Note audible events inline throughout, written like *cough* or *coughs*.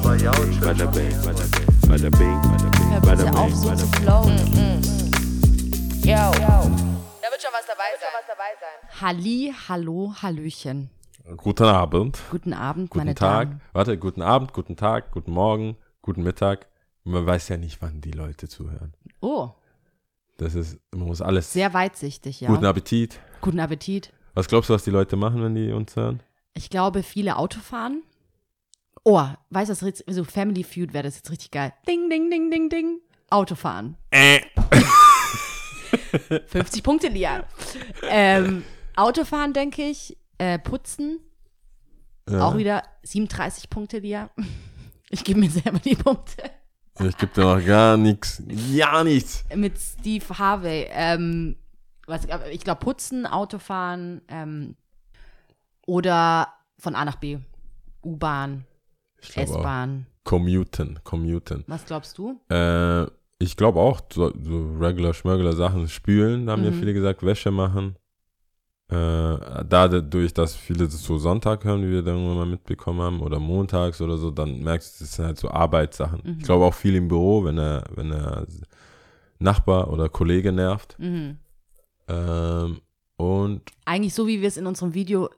bing, bada bing, bada bing, bada bing, bada bing, bada bing. flowen. Yo. Da wird schon was dabei sein. Halli, hallo, hallöchen. Guten Abend, Guten Abend, guten meine Tag. Damen. Warte, guten Abend, guten Tag, guten Morgen, guten Mittag. Man weiß ja nicht, wann die Leute zuhören. Oh, Das ist, man muss alles. sehr weitsichtig, ja. Guten Appetit. Guten Appetit. Was glaubst du, was die Leute machen, wenn die uns hören? Ich glaube, viele Autofahren. Oh, weißt du, das ist so Family Feud wäre das jetzt richtig geil. Ding, ding, ding, ding, ding. Autofahren. Äh. *laughs* 50 Punkte, Lia. Ähm, Autofahren, denke ich. Äh, putzen. Ja. Auch wieder 37 Punkte, Lia. *laughs* Ich gebe mir selber die Punkte. Ich gebe dir noch gar nichts. Ja, nichts. Mit Steve Harvey. Ähm, was, ich glaube, putzen, Autofahren ähm, oder von A nach B. U-Bahn. S-Bahn. Commuten, commuten. Was glaubst du? Äh, ich glaube auch, so, so regular, schmörgler Sachen spülen, da haben ja Mhm. viele gesagt, Wäsche machen. Äh, dadurch, dass viele das so Sonntag hören, wie wir dann irgendwann mal mitbekommen haben, oder montags oder so, dann merkst du, das sind halt so Arbeitssachen. Mhm. Ich glaube auch viel im Büro, wenn er, wenn er Nachbar oder Kollege nervt. Mhm. Ähm, und Eigentlich so, wie wir es in unserem Video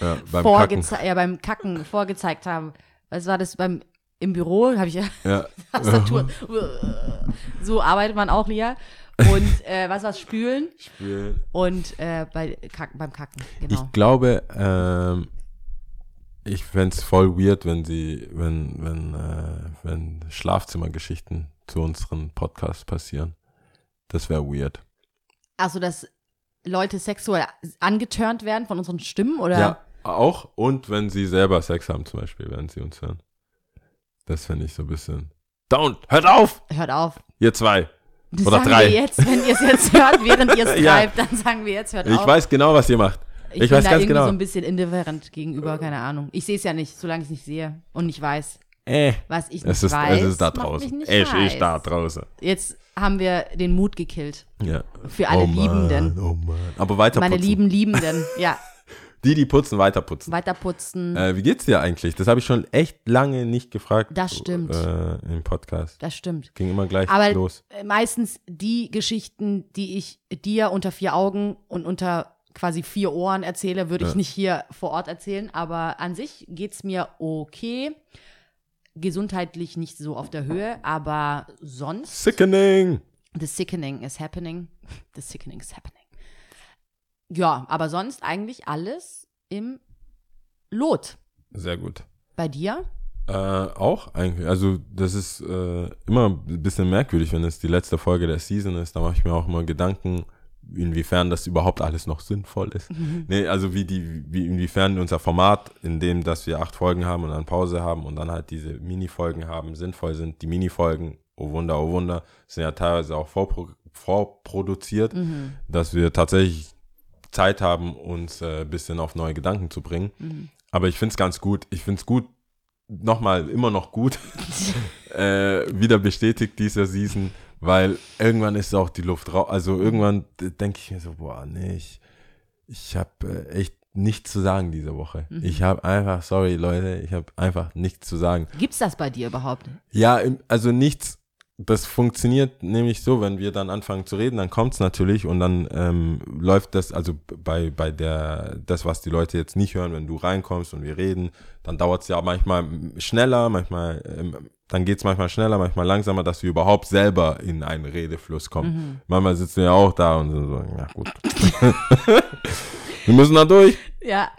ja, beim Kacken. ja, beim Kacken vorgezeigt haben. Was war das beim im Büro? Habe ich *laughs* ja Tastatur. *laughs* so arbeitet man auch, Lia. Und äh, was war's? Spülen spülen. und äh, bei Kacken, beim Kacken. Genau. Ich glaube, ähm, ich fände es voll weird, wenn sie, wenn, wenn, äh, wenn Schlafzimmergeschichten zu unseren Podcasts passieren. Das wäre weird. Also, dass Leute sexuell angetörnt werden von unseren Stimmen oder? Ja, auch. Und wenn sie selber Sex haben, zum Beispiel, während sie uns hören. Das fände ich so ein bisschen. Don't! Hört auf! Hört auf. Ihr zwei! Das Oder sagen drei. wir jetzt, wenn ihr es jetzt *laughs* hört, während ihr es Ja. schreibt, dann sagen wir jetzt, hört Ich auf. weiß genau, was ihr macht. ich, ich bin weiß da ganz irgendwie genau. so ein bisschen indifferent gegenüber, keine Ahnung. Ich sehe es ja nicht, solange ich es nicht sehe und nicht weiß. Äh. Was ich nicht Es ist, weiß, es ist da draußen. heiß. ist da draußen. Jetzt haben wir den Mut gekillt. Ja. Für alle oh Liebenden. Oh Mann. Aber weiter Meine putzen. lieben Liebenden. Ja, Die, die putzen, weiter putzen. weiter putzen. Äh, wie geht's dir eigentlich? Das habe ich schon echt lange nicht gefragt. Das stimmt. Äh, Im Podcast. Das stimmt. Ging immer gleich Aber los. äh, meistens die Geschichten, die ich dir unter vier Augen und unter quasi vier Ohren erzähle, würde ich Ja. nicht hier vor Ort erzählen. Aber an sich geht's mir okay. Gesundheitlich nicht so auf der Höhe, aber sonst. Sickening! The sickening is happening. The sickening is happening. Ja, aber sonst eigentlich alles im Lot. Sehr gut. Bei dir? Äh, auch eigentlich. Also, das ist äh, immer ein bisschen merkwürdig, wenn es die letzte Folge der Season ist. Da mache ich mir auch immer Gedanken, inwiefern das überhaupt alles noch sinnvoll ist. *laughs* Nee, also wie die, wie inwiefern unser Format, in dem, dass wir acht Folgen haben und dann Pause haben und dann halt diese Mini-Folgen haben, sinnvoll sind. Die Mini-Folgen, oh Wunder, oh Wunder, sind ja teilweise auch vorpro vorproduziert, dass wir tatsächlich Zeit haben, uns äh, ein bisschen auf neue Gedanken zu bringen. Aber ich finde es ganz gut. Ich finde es gut, nochmal, immer noch gut, *laughs* äh, wieder bestätigt dieser Season, weil irgendwann ist auch die Luft raus. Also irgendwann denke ich mir so, boah, nee, ich, ich habe äh, echt nichts zu sagen diese Woche. Ich habe einfach, sorry Leute, ich habe einfach nichts zu sagen. Gibt's das bei dir überhaupt? Ja, also nichts. Das funktioniert nämlich so, wenn wir dann anfangen zu reden, dann kommt es natürlich und dann ähm, läuft das, also bei, bei der, das, was die Leute jetzt nicht hören, wenn du reinkommst und wir reden, dann dauert es ja manchmal schneller, manchmal, ähm, dann geht es manchmal schneller, manchmal langsamer, dass wir überhaupt selber in einen Redefluss kommen. Manchmal sitzen wir ja auch da und sind so, ja gut. *laughs* wir müssen da durch. Ja.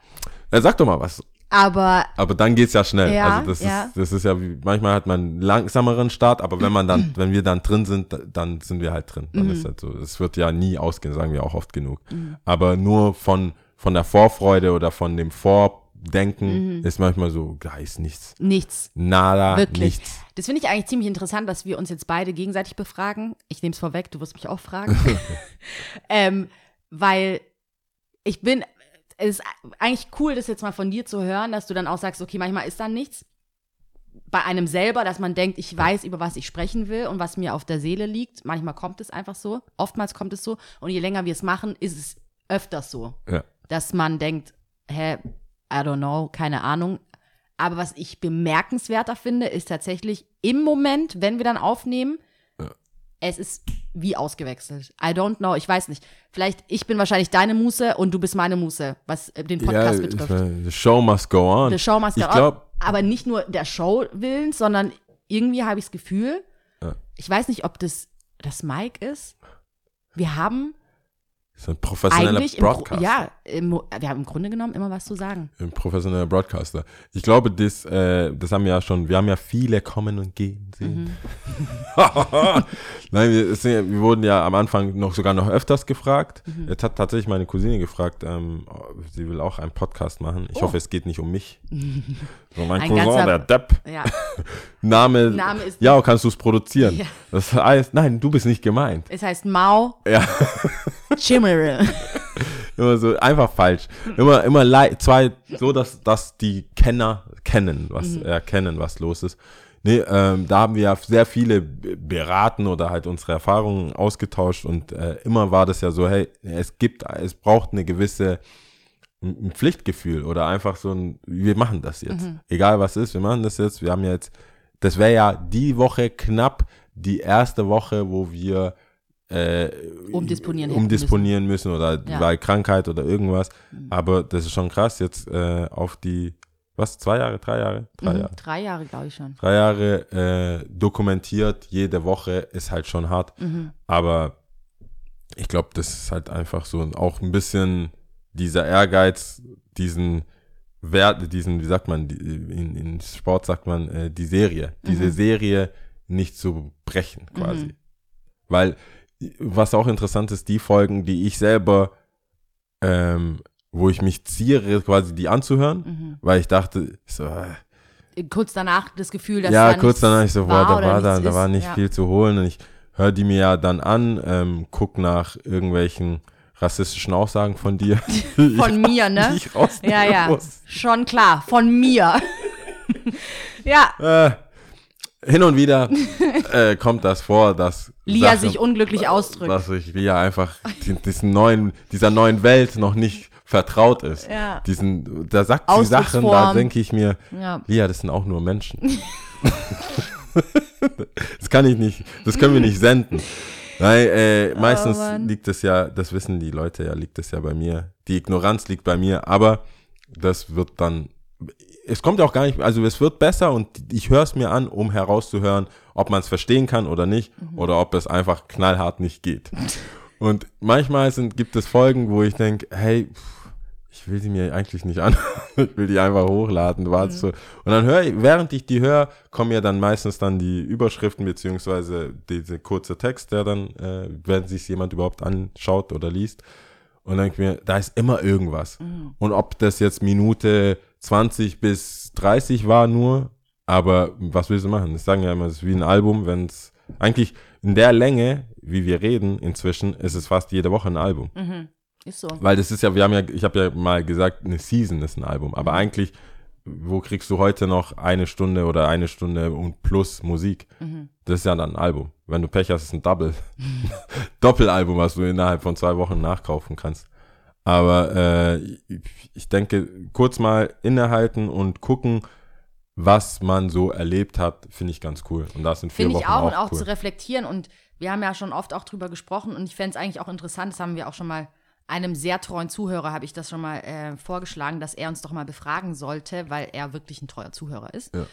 Ja, sag doch mal was. Aber Aber dann geht's ja schnell. Ja, also das ja. ist, das ist ja wie, manchmal hat man einen langsameren Start, aber wenn man dann, *clears throat* wenn wir dann drin sind, dann sind wir halt drin. Dann Mhm. ist halt so. Es wird ja nie ausgehen, sagen wir auch oft genug. Aber nur von, von der Vorfreude oder von dem Vordenken ist manchmal so, da ist nichts. nichts. Nada, Wirklich. nichts. Das finde ich eigentlich ziemlich interessant, dass wir uns jetzt beide gegenseitig befragen. Ich nehme es vorweg, du wirst mich auch fragen. *laughs* ähm, weil ich bin, es ist eigentlich cool, das jetzt mal von dir zu hören, dass du dann auch sagst, okay, manchmal ist dann nichts. Bei einem selber, dass man denkt, ich weiß, über was ich sprechen will und was mir auf der Seele liegt. Manchmal kommt es einfach so. Oftmals kommt es so. Und je länger wir es machen, ist es öfters so. Ja. Dass man denkt, hä, I don't know, keine Ahnung. Aber was ich bemerkenswerter finde, ist tatsächlich im Moment, wenn wir dann aufnehmen, es ist wie ausgewechselt. I don't know, ich weiß nicht. Vielleicht, ich bin wahrscheinlich deine Muse und du bist meine Muse, was äh, den Podcast ja, betrifft. meine, the show must go on. The Show must go ich on. glaube, Aber nicht nur der Show willen, sondern irgendwie habe ich das Gefühl, Ja. ich weiß nicht, ob das das Mike ist. Wir haben so ein professioneller eigentlich im, Broadcaster. ja, im, wir haben im Grunde genommen immer was zu sagen. Ein professioneller Broadcaster. Ich glaube, das, äh, das haben wir ja schon, wir haben ja viele kommen und gehen sehen. *laughs* Nein, wir, sind, wir wurden ja am Anfang noch sogar noch öfters gefragt. Mhm. Jetzt hat tatsächlich meine Cousine gefragt, ähm, sie will auch einen Podcast machen. Ich Oh. hoffe, es geht nicht um mich. *laughs* So, mein Ein Cousin, ganzer- der Depp. Ja, *laughs* Name, Name ist- ja, kannst du es produzieren? Ja. Das heißt, nein, du bist nicht gemeint. es heißt Mao Ja. Chimere. *laughs* Immer so einfach falsch. Immer, immer zwei, so dass, dass die Kenner kennen, was erkennen, was los ist. Nee, ähm, da haben wir ja sehr viele beraten oder halt unsere Erfahrungen ausgetauscht und äh, immer war das ja so, hey, es gibt, es braucht eine gewisse ein Pflichtgefühl oder einfach so ein, wir machen das jetzt. Egal was ist, wir machen das jetzt. Wir haben jetzt, das wäre ja die Woche knapp die erste Woche, wo wir äh, Umdisponieren umdisponieren müssen, oder Ja. weil Krankheit oder irgendwas. Aber das ist schon krass, jetzt äh, auf die, was, zwei Jahre, drei Jahre? Drei Mhm, Jahre. Drei Jahre, glaube ich schon. Drei Jahre äh, dokumentiert, jede Woche ist halt schon hart. Mhm. Aber ich glaube, das ist halt einfach so auch ein bisschen dieser Ehrgeiz, diesen Wert, diesen, wie sagt man, in, in Sport sagt man, äh, die Serie, diese Mhm. Serie nicht zu brechen quasi. Weil, was auch interessant ist, die Folgen, die ich selber, ähm, wo ich mich ziere, quasi die anzuhören, Mhm. weil ich dachte, so, äh, Kurz danach das Gefühl, dass ja, da kurz danach ich so, boah, da war da, nichts da war nicht ja. viel zu holen und ich höre die mir ja dann an, ähm, guck nach irgendwelchen rassistischen Aussagen von dir. *laughs* *laughs* Von mir, ne? Ja, ja, muss. schon klar, von mir. *laughs* ja, Äh, hin und wieder *laughs* äh, kommt das vor, dass Lia Sachen- sich unglücklich ausdrückt. dass ich Lia einfach die, diesen neuen, dieser neuen Welt noch nicht vertraut ist. Ja. Diesen, da sagt sie Sachen, da denke ich mir, Ja. Lia, das sind auch nur Menschen. *laughs* *laughs* das kann ich nicht, das können wir nicht senden. Nein, äh, meistens Oh, liegt es ja, das wissen die Leute ja, liegt es ja bei mir. Die Ignoranz liegt bei mir, aber das wird dann, es kommt auch gar nicht, also es wird besser und ich höre es mir an, um herauszuhören, ob man es verstehen kann oder nicht Mhm. oder ob es einfach knallhart nicht geht. Und manchmal sind, gibt es Folgen, wo ich denke, hey, ich will die mir eigentlich nicht an. *laughs* ich will die einfach hochladen. Mhm. Warte so. Und dann höre ich, während ich die höre, kommen ja dann meistens dann die Überschriften beziehungsweise diese kurze Text, der dann, äh, wenn sich jemand überhaupt anschaut oder liest. Und dann denke ich mir, da ist immer irgendwas. Mhm. Und ob das jetzt Minute 20 bis 30 war nur, aber was willst du machen? Das sagen ja immer, es ist wie ein Album, wenn es eigentlich in der Länge, wie wir reden inzwischen, ist es fast jede Woche ein Album. Ist so. Weil das ist ja, wir haben ja, ich habe ja mal gesagt, eine Season ist ein Album. Aber eigentlich, wo kriegst du heute noch eine Stunde oder eine Stunde und plus Musik? Das ist ja dann ein Album. Wenn du Pech hast, ist es ein Double. *laughs* Doppelalbum, was du innerhalb von zwei Wochen nachkaufen kannst. Aber äh, ich- denke, kurz mal innehalten und gucken, was man so erlebt hat, finde ich ganz cool. Und das sind vier Finde ich Wochen auch, auch, und auch cool. zu reflektieren. Und wir haben ja schon oft auch drüber gesprochen und ich fände es eigentlich auch interessant, das haben wir auch schon mal einem sehr treuen Zuhörer, habe ich das schon mal äh, vorgeschlagen, dass er uns doch mal befragen sollte, weil er wirklich ein treuer Zuhörer ist. Ja.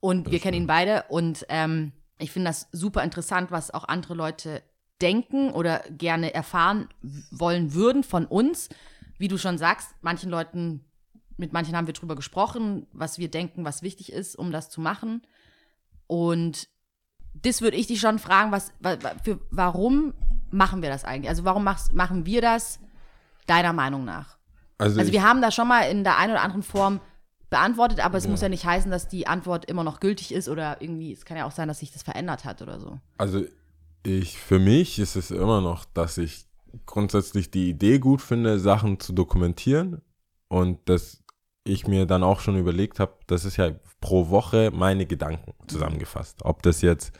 Und wir kennen ihn beide und ähm, ich finde das super interessant, was auch andere Leute denken oder gerne erfahren wollen würden von uns. Wie du schon sagst, manchen Leuten, mit manchen haben wir drüber gesprochen, was wir denken, was wichtig ist, um das zu machen. Und das würde ich dich schon fragen, was, wa- wa- für, warum machen wir das eigentlich? Also warum machst, machen wir das deiner Meinung nach? Also ich- wir haben das schon mal in der einen oder anderen Form beantwortet, aber es muss ja nicht heißen, dass die Antwort immer noch gültig ist oder irgendwie, es kann ja auch sein, dass sich das verändert hat oder so. Also ich, für mich ist es immer noch, dass ich grundsätzlich die Idee gut finde, Sachen zu dokumentieren und dass ich mir dann auch schon überlegt habe, das ist ja pro Woche meine Gedanken zusammengefasst. Ob das jetzt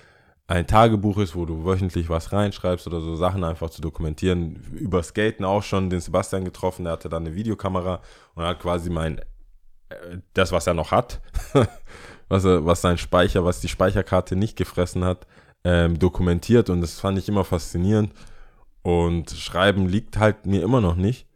ein Tagebuch ist, wo du wöchentlich was reinschreibst oder so Sachen einfach zu dokumentieren. Über Skaten auch schon den Sebastian getroffen, der hatte dann eine Videokamera und hat quasi mein äh, das, was er noch hat, *laughs* was, er, was sein Speicher, was die Speicherkarte nicht gefressen hat, ähm, dokumentiert und das fand ich immer faszinierend. Und Schreiben liegt halt mir immer noch nicht.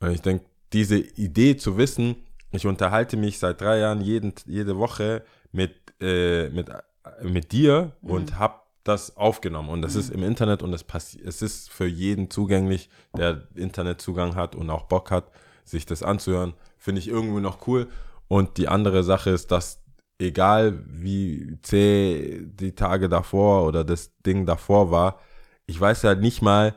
Und ich denke, diese Idee zu wissen, ich unterhalte mich seit drei Jahren jeden, jede Woche mit, äh, mit, äh, mit dir und habe das aufgenommen. Und das ist im Internet und passi- es ist für jeden zugänglich, der Internetzugang hat und auch Bock hat, sich das anzuhören. Finde ich irgendwie noch cool. Und die andere Sache ist, dass egal wie zäh die Tage davor oder das Ding davor war, ich weiß ja nicht mal,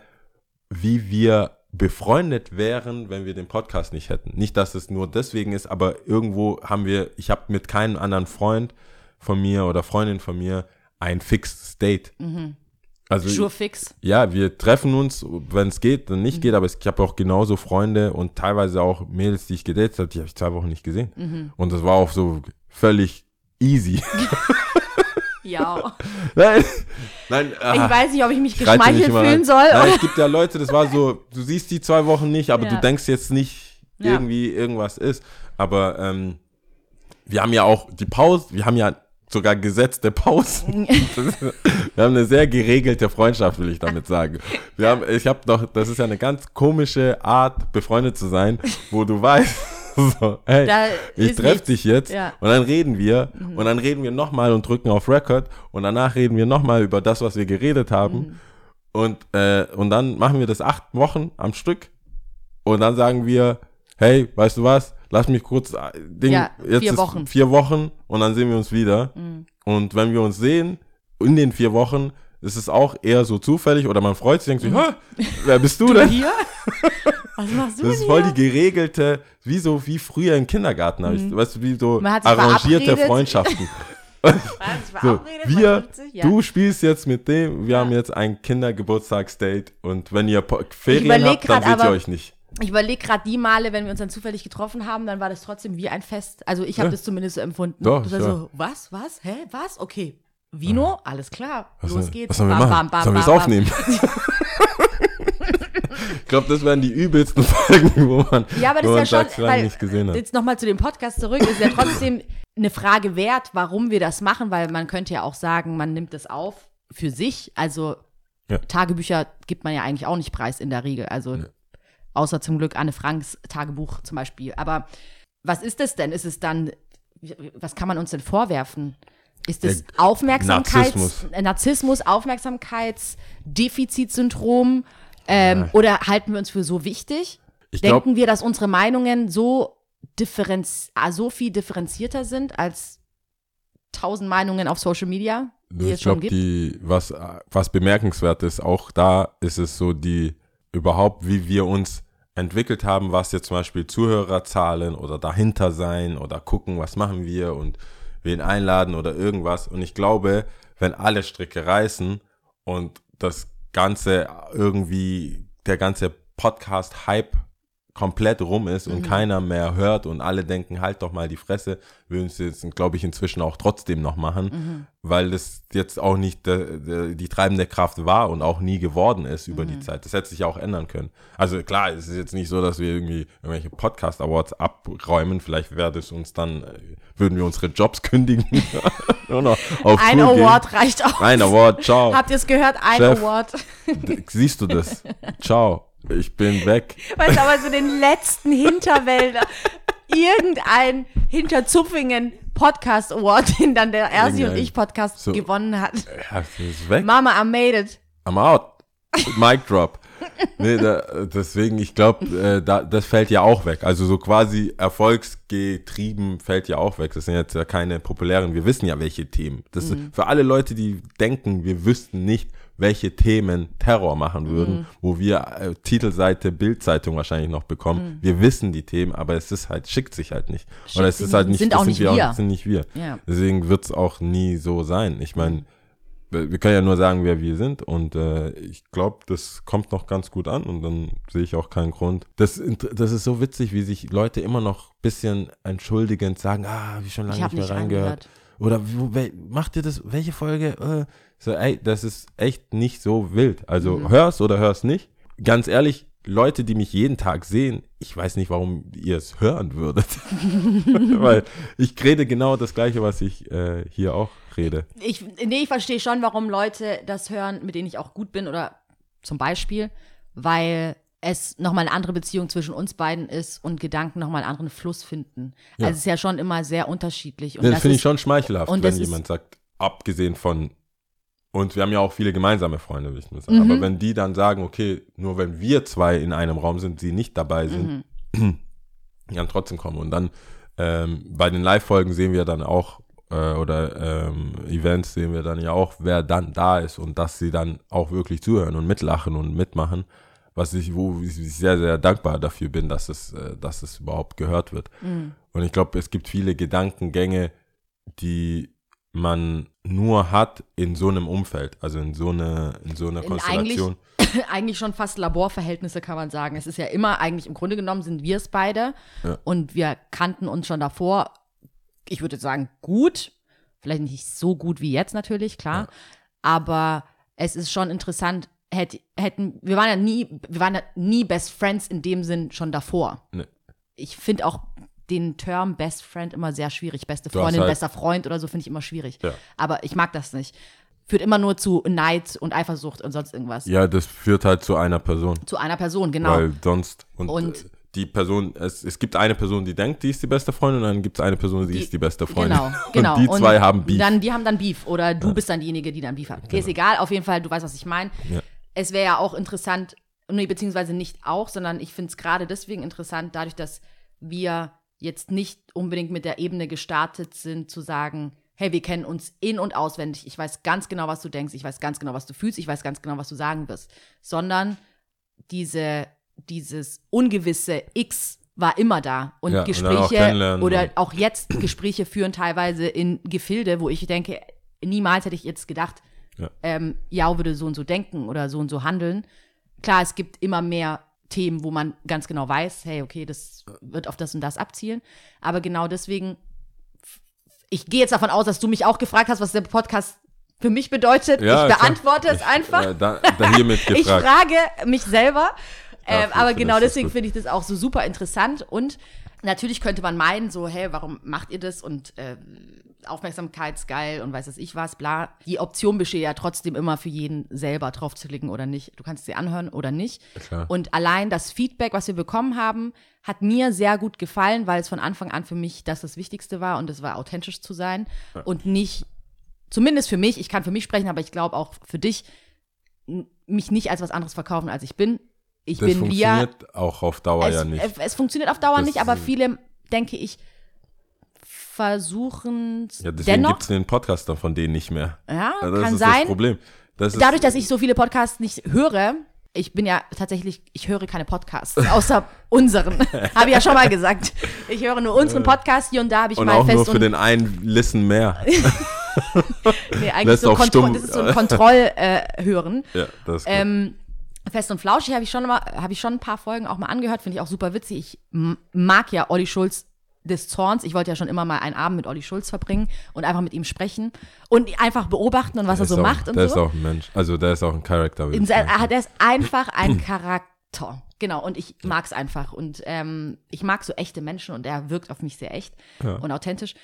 wie wir befreundet wären, wenn wir den Podcast nicht hätten. Nicht, dass es nur deswegen ist, aber irgendwo haben wir, ich habe mit keinem anderen Freund von mir oder Freundin von mir ein fixed Date. Also Sure fix. ja, wir treffen uns, wenn es geht, dann nicht geht, aber ich habe auch genauso Freunde und teilweise auch Mädels, die ich gedatet habe, die habe ich zwei Wochen nicht gesehen. Und das war auch so völlig easy. Ja. nein, nein, Ich ah, weiß nicht, ob ich mich ich geschmeichelt fühlen rein. soll. Nein, es gibt ja Leute, das war so, du siehst die zwei Wochen nicht, aber Ja. du denkst jetzt nicht Ja. irgendwie irgendwas ist. Aber ähm, wir haben ja auch die Pause, wir haben ja sogar gesetzte Pausen. *laughs* Wir haben eine sehr geregelte Freundschaft, will ich damit sagen. Wir haben, ich habe doch, das ist ja eine ganz komische Art, befreundet zu sein, wo du weißt, *laughs* so, hey, Da ich treffe dich jetzt Ja. Mhm. und dann reden wir und dann reden wir nochmal und drücken auf Record und danach reden wir nochmal über das, was wir geredet haben Mhm. und, äh, und dann machen wir das acht Wochen am Stück und dann sagen wir, hey, weißt du was, lass mich kurz, äh, Ding, Ja, jetzt vier Wochen. Mhm. vier Wochen und dann sehen wir uns wieder und wenn wir uns sehen in den vier Wochen, ist es auch eher so zufällig oder man freut sich, denkt sich, "Hä, wer bist du denn? Hier? *laughs* Was machst du Das ist voll hier? die geregelte, wie so wie früher im Kindergarten, hab ich, weißt du, wie so Mhm. Arrangierte verabredet. Freundschaften. *laughs* So, wir? Ja. du spielst jetzt mit dem, wir haben jetzt ein Kindergeburtstagsdate und wenn ihr Ferien habt, dann seht ihr euch nicht. Ich überlege gerade die Male, wenn wir uns dann zufällig getroffen haben, dann war das trotzdem wie ein Fest. Also ich habe Ja. das zumindest so empfunden. Doch, das war ja. so, was, was, hä, was? Okay. Vino, alles klar, Was, los geht's. was sollen wir machen? Sollen wir es bam. aufnehmen? ich glaube, das wären die übelsten *laughs* Folgen, wo man, Ja, aber das ist ja schon, weil, nicht gesehen hat. jetzt nochmal zu dem Podcast zurück, ist ja trotzdem *laughs* eine Frage wert, warum wir das machen, weil man könnte ja auch sagen, man nimmt das auf für sich. Also Ja. Tagebücher gibt man ja eigentlich auch nicht preis in der Regel. Also außer zum Glück Anne Franks Tagebuch zum Beispiel. Aber was ist das denn? Ist es dann, was kann man uns denn vorwerfen? Ist es Ja, Aufmerksamkeits, Narzissmus. Narzissmus, Aufmerksamkeitsdefizitsyndrom? Ähm, Oder halten wir uns für so wichtig? Ich Denken wir, dass unsere Meinungen so, differenz ah, so viel differenzierter sind als tausend Meinungen auf Social Media, die ich es schon glaube, was, was bemerkenswert ist, auch da ist es so die, überhaupt, wie wir uns entwickelt haben, was jetzt zum Beispiel Zuhörerzahlen oder dahinter sein oder gucken, was machen wir und wen einladen oder irgendwas. Und ich glaube, wenn alle Stricke reißen und das Ganze irgendwie, der ganze Podcast-Hype komplett rum ist und keiner mehr hört und alle denken, halt doch mal die Fresse, würden es jetzt, glaube ich, inzwischen auch trotzdem noch machen, weil das jetzt auch nicht der, der, die treibende Kraft war und auch nie geworden ist über die Zeit. Das hätte sich ja auch ändern können. Also klar, es ist jetzt nicht so, dass wir irgendwie irgendwelche Podcast Awards abräumen. Vielleicht wäre es uns dann, äh, würden wir unsere Jobs *laughs* kündigen. *laughs* Ein. Award reicht auch. Ein Award, ciao. Habt ihr es gehört? Ein Chef. Award. Siehst du das? *laughs* Ciao. Ich bin weg. Weißt du, aber so den letzten Hinterwälder, irgendein Hinterzupfingen Podcast Award, den dann der Ersi und ich Podcast so. gewonnen hat. Ja, ist weg. Mama, I made it. I'm out. Mic drop. Nee, da, deswegen, ich glaube, äh, da, das fällt ja auch weg. Also so quasi erfolgsgetrieben fällt ja auch weg. Das sind jetzt ja keine populären, wir wissen ja, welche Themen. Das ist für alle Leute, die denken, wir wüssten nicht, welche Themen Terror machen würden, wo wir äh, Titelseite, Bildzeitung wahrscheinlich noch bekommen. Wir wissen die Themen, aber es ist halt, schickt sich halt nicht. Oder es ist halt nicht. Sind das auch nicht wir wir. Auch, sind nicht wir. Ja. Deswegen wird es auch nie so sein. Ich meine, wir wir können ja nur sagen, wer wir sind und äh, ich glaube, das kommt noch ganz gut an und dann sehe ich auch keinen Grund. Das, das ist so witzig, wie sich Leute immer noch ein bisschen entschuldigend sagen, ah, ich schon lange Ich nicht mehr reingehört. reingehört. Oder wo, wel, macht ihr das, welche Folge? Äh, so, ey, das ist echt nicht so wild. Also Mhm. hör's oder hör's nicht. Ganz ehrlich, Leute, die mich jeden Tag sehen, ich weiß nicht, warum ihr es hören würdet. *laughs* Weil ich rede genau das Gleiche, was ich äh, hier auch rede. Ich, nee, ich verstehe schon, warum Leute das hören, mit denen ich auch gut bin oder zum Beispiel, weil es nochmal eine andere Beziehung zwischen uns beiden ist und Gedanken nochmal einen anderen Fluss finden. Ja. Also es ist ja schon immer sehr unterschiedlich. Und das das finde ich schon schmeichelhaft, wenn jemand sagt, abgesehen von und wir haben ja auch viele gemeinsame Freunde, will ich nur sagen. Mhm. Aber wenn die dann sagen, okay, nur wenn wir zwei in einem Raum sind, sie nicht dabei sind, Mhm. *clears throat* die dann trotzdem kommen. Und dann ähm, bei den Live-Folgen sehen wir dann auch, äh, oder ähm, Events sehen wir dann ja auch, wer dann da ist und dass sie dann auch wirklich zuhören und mitlachen und mitmachen. Was ich, wo ich sehr, sehr dankbar dafür bin, dass es, äh, dass es überhaupt gehört wird. Mhm. Und ich glaube, es gibt viele Gedankengänge, die man nur hat in so einem Umfeld, also in so einer in so einer In Konstellation. *coughs* eigentlich schon fast Laborverhältnisse, kann man sagen. Es ist ja immer, eigentlich im Grunde genommen sind wir es beide Ja. und wir kannten uns schon davor, ich würde sagen, gut. Vielleicht nicht so gut wie jetzt natürlich, klar. Aber es ist schon interessant, hätt, hätten, wir waren ja nie, wir waren ja nie Best Friends in dem Sinn schon davor. Nee. Ich finde auch den Term Best Friend immer sehr schwierig. Beste Freundin, halt- bester Freund oder so finde ich immer schwierig. Ja. Aber ich mag das nicht. Führt immer nur zu Neid und Eifersucht und sonst irgendwas. Ja, das führt halt zu einer Person, Zu einer Person, genau. weil sonst und, Und- äh, die Person, es, es gibt eine Person, die denkt, die ist die beste Freundin, und dann gibt es eine Person, die, Die- ist die beste Freundin. Genau, genau. *laughs* Und die zwei haben Beef. Dann, die haben dann Beef. Oder du bist dann diejenige, die dann Beef hat. Okay, ist egal, auf jeden Fall, du weißt, was ich meine. Ja. Es wäre ja auch interessant, nee, beziehungsweise nicht auch, sondern ich finde es gerade deswegen interessant, dadurch, dass wir jetzt nicht unbedingt mit der Ebene gestartet sind, zu sagen, hey, wir kennen uns in- und auswendig. Ich weiß ganz genau, was du denkst. Ich weiß ganz genau, was du fühlst. Ich weiß ganz genau, was du sagen wirst. Sondern diese, dieses ungewisse X war immer da. Und Ja, auch Gespräche kennenlernen oder auch jetzt *clears throat* Gespräche führen teilweise in Gefilde, wo ich denke, niemals hätte ich jetzt gedacht, Ja. ähm, ja, würde so und so denken oder so und so handeln. Klar, es gibt immer mehr Themen, wo man ganz genau weiß, hey, okay, das wird auf das und das abzielen. Aber genau deswegen, ich gehe jetzt davon aus, dass du mich auch gefragt hast, was der Podcast für mich bedeutet. Ja, ich klar. beantworte es Ich, einfach. Äh, da, da hiermit *laughs* Ich gefragt. frage mich selber. Ähm, Dafür aber genau ich deswegen finde ich das auch so super interessant. Und natürlich könnte man meinen, so, hey, warum macht ihr das? Und äh, Aufmerksamkeitsgeil und weiß es ich was, bla. Die Option besteht ja trotzdem immer für jeden selber drauf zu klicken oder nicht. Du kannst sie anhören oder nicht. Klar. Und allein das Feedback, was wir bekommen haben, hat mir sehr gut gefallen, weil es von Anfang an für mich das das Wichtigste war und das war authentisch zu sein und nicht, zumindest für mich, ich kann für mich sprechen, aber ich glaube auch für dich, mich nicht als was anderes verkaufen, als ich bin. Ich das bin Lia. funktioniert auch auf Dauer Es, ja nicht. es funktioniert auf Dauer Das- nicht, aber viele, denke ich, versuchen ja, deswegen gibt es den Podcast dann von denen nicht mehr. Ja, Ja, das kann ist sein. das Problem. Das ist, Dadurch, dass ich so viele Podcasts nicht höre, ich bin ja tatsächlich, ich höre keine Podcasts, *laughs* außer unseren. *laughs* Habe ich ja schon mal gesagt. Ich höre nur unseren Podcast, hier und da habe ich und mal auch fest nur für und den einen Listen mehr. *laughs* nee, eigentlich so Kontroll, das ist so ein Kontroll äh, hören. ja, das ist gut. Ähm, Fest und Flauschig habe ich schon mal, habe ich schon ein paar Folgen auch mal angehört, finde ich auch super witzig. Ich mag ja Olli Schulz des Zorns. Ich wollte ja schon immer mal einen Abend mit Olli Schulz verbringen und einfach mit ihm sprechen und einfach beobachten und was Der er so auch, macht und der so. ist auch ein Mensch. Also der ist auch ein Charakter. In der ist einfach ein *clears throat* Charakter. Genau, und ich mag es einfach. Und ähm, ich mag so echte Menschen und er wirkt auf mich sehr echt Ja. und authentisch.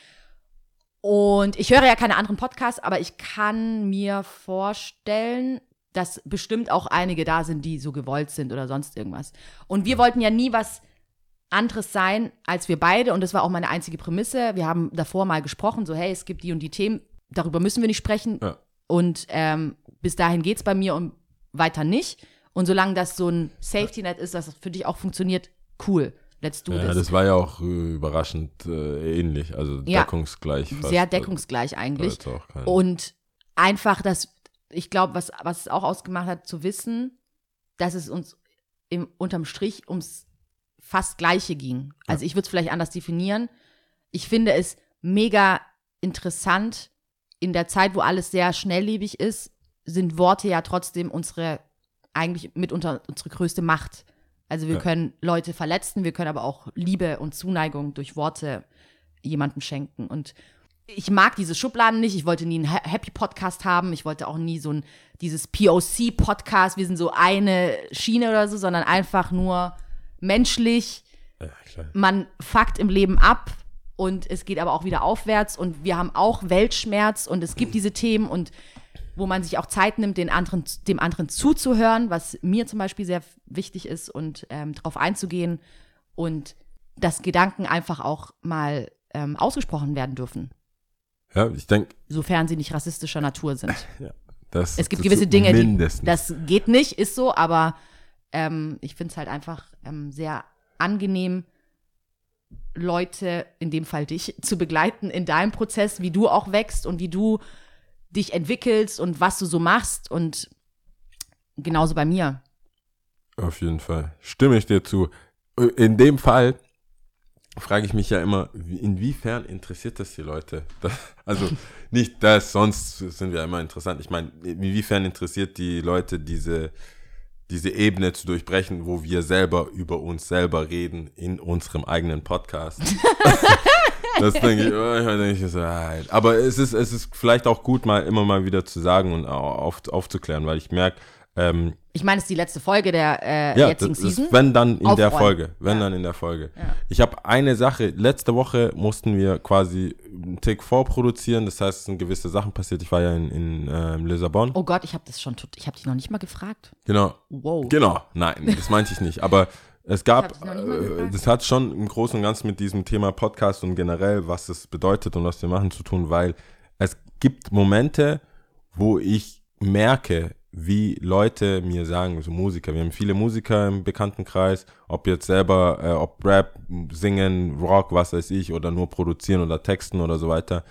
Und ich höre ja keine anderen Podcasts, aber ich kann mir vorstellen, dass bestimmt auch einige da sind, die so gewollt sind oder sonst irgendwas. Und wir wollten ja nie was anderes sein als wir beide. Und das war auch meine einzige Prämisse. Wir haben davor mal gesprochen, so hey, es gibt die und die Themen, darüber müssen wir nicht sprechen. Ja. Und ähm, bis dahin geht's bei mir und weiter nicht. Und solange das so ein Safety-Net ist, dass das für dich auch funktioniert, cool. Let's do Ja, this. das war ja auch äh, überraschend äh, ähnlich. Also Ja. deckungsgleich. fast. Sehr deckungsgleich eigentlich. Und einfach das, ich glaube, was, was es auch ausgemacht hat, zu wissen, dass es uns im, unterm Strich ums fast Gleiche ging. Also ich würde es vielleicht anders definieren. Ich finde es mega interessant, in der Zeit, wo alles sehr schnelllebig ist, sind Worte ja trotzdem unsere, eigentlich mitunter unsere größte Macht. Also wir Ja. können Leute verletzen, wir können aber auch Liebe und Zuneigung durch Worte jemandem schenken. Und ich mag diese Schubladen nicht. Ich wollte nie einen Ha- Happy-Podcast haben. Ich wollte auch nie so ein, dieses POC-Podcast, wir sind so eine Schiene oder so, sondern einfach nur menschlich. Ja. Man fuckt im Leben ab und es geht aber auch wieder aufwärts und wir haben auch Weltschmerz und es gibt diese Themen und wo man sich auch Zeit nimmt, den anderen, dem anderen zuzuhören, was mir zum Beispiel sehr wichtig ist und ähm, darauf einzugehen und dass Gedanken einfach auch mal ähm, ausgesprochen werden dürfen, Ja, ich denke, sofern sie nicht rassistischer Natur sind. *laughs* das Es gibt gewisse Dinge, die, mindestens. das geht nicht, ist so, aber ähm, ich finde es halt einfach ähm, sehr angenehm, Leute, in dem Fall dich, *laughs* zu begleiten in deinem Prozess, wie du auch wächst und wie du dich entwickelst und was du so machst und genauso bei mir. Auf jeden Fall. Stimme ich dir zu. In dem Fall frage ich mich ja immer, wie- inwiefern interessiert das die Leute? *laughs* Das, also nicht das, sonst sind wir immer interessant. Ich meine, inwiefern interessiert die Leute diese, diese Ebene zu durchbrechen, wo wir selber über uns selber reden in unserem eigenen Podcast. *laughs* das denke ich, oh, ich denke ich so, ah, aber es ist, es ist vielleicht auch gut, mal immer mal wieder zu sagen und au- auf, aufzuklären, weil ich merke, ähm, Ich meine, es ist die letzte Folge der äh, ja, jetzigen das ist, Season. wenn dann in der. Folge. Wenn Ja. dann in der Folge. Ja. Ich habe eine Sache, letzte Woche mussten wir quasi einen Tick vorproduzieren, das heißt, es sind gewisse Sachen passiert. Ich war ja in, in ähm, Lissabon. oh Gott, ich habe das schon, ich habe dich noch nicht mal gefragt. Genau. Wow. Genau, nein, das meinte ich nicht. Aber es gab, äh, das hat schon im Großen und Ganzen mit diesem Thema Podcast und generell, was es bedeutet und was wir machen zu tun, weil es gibt Momente, wo ich merke, wie Leute mir sagen, so Musiker, wir haben viele Musiker im Bekanntenkreis, ob jetzt selber, äh, ob Rap, Singen, Rock, was weiß ich, oder nur produzieren oder texten oder so weiter,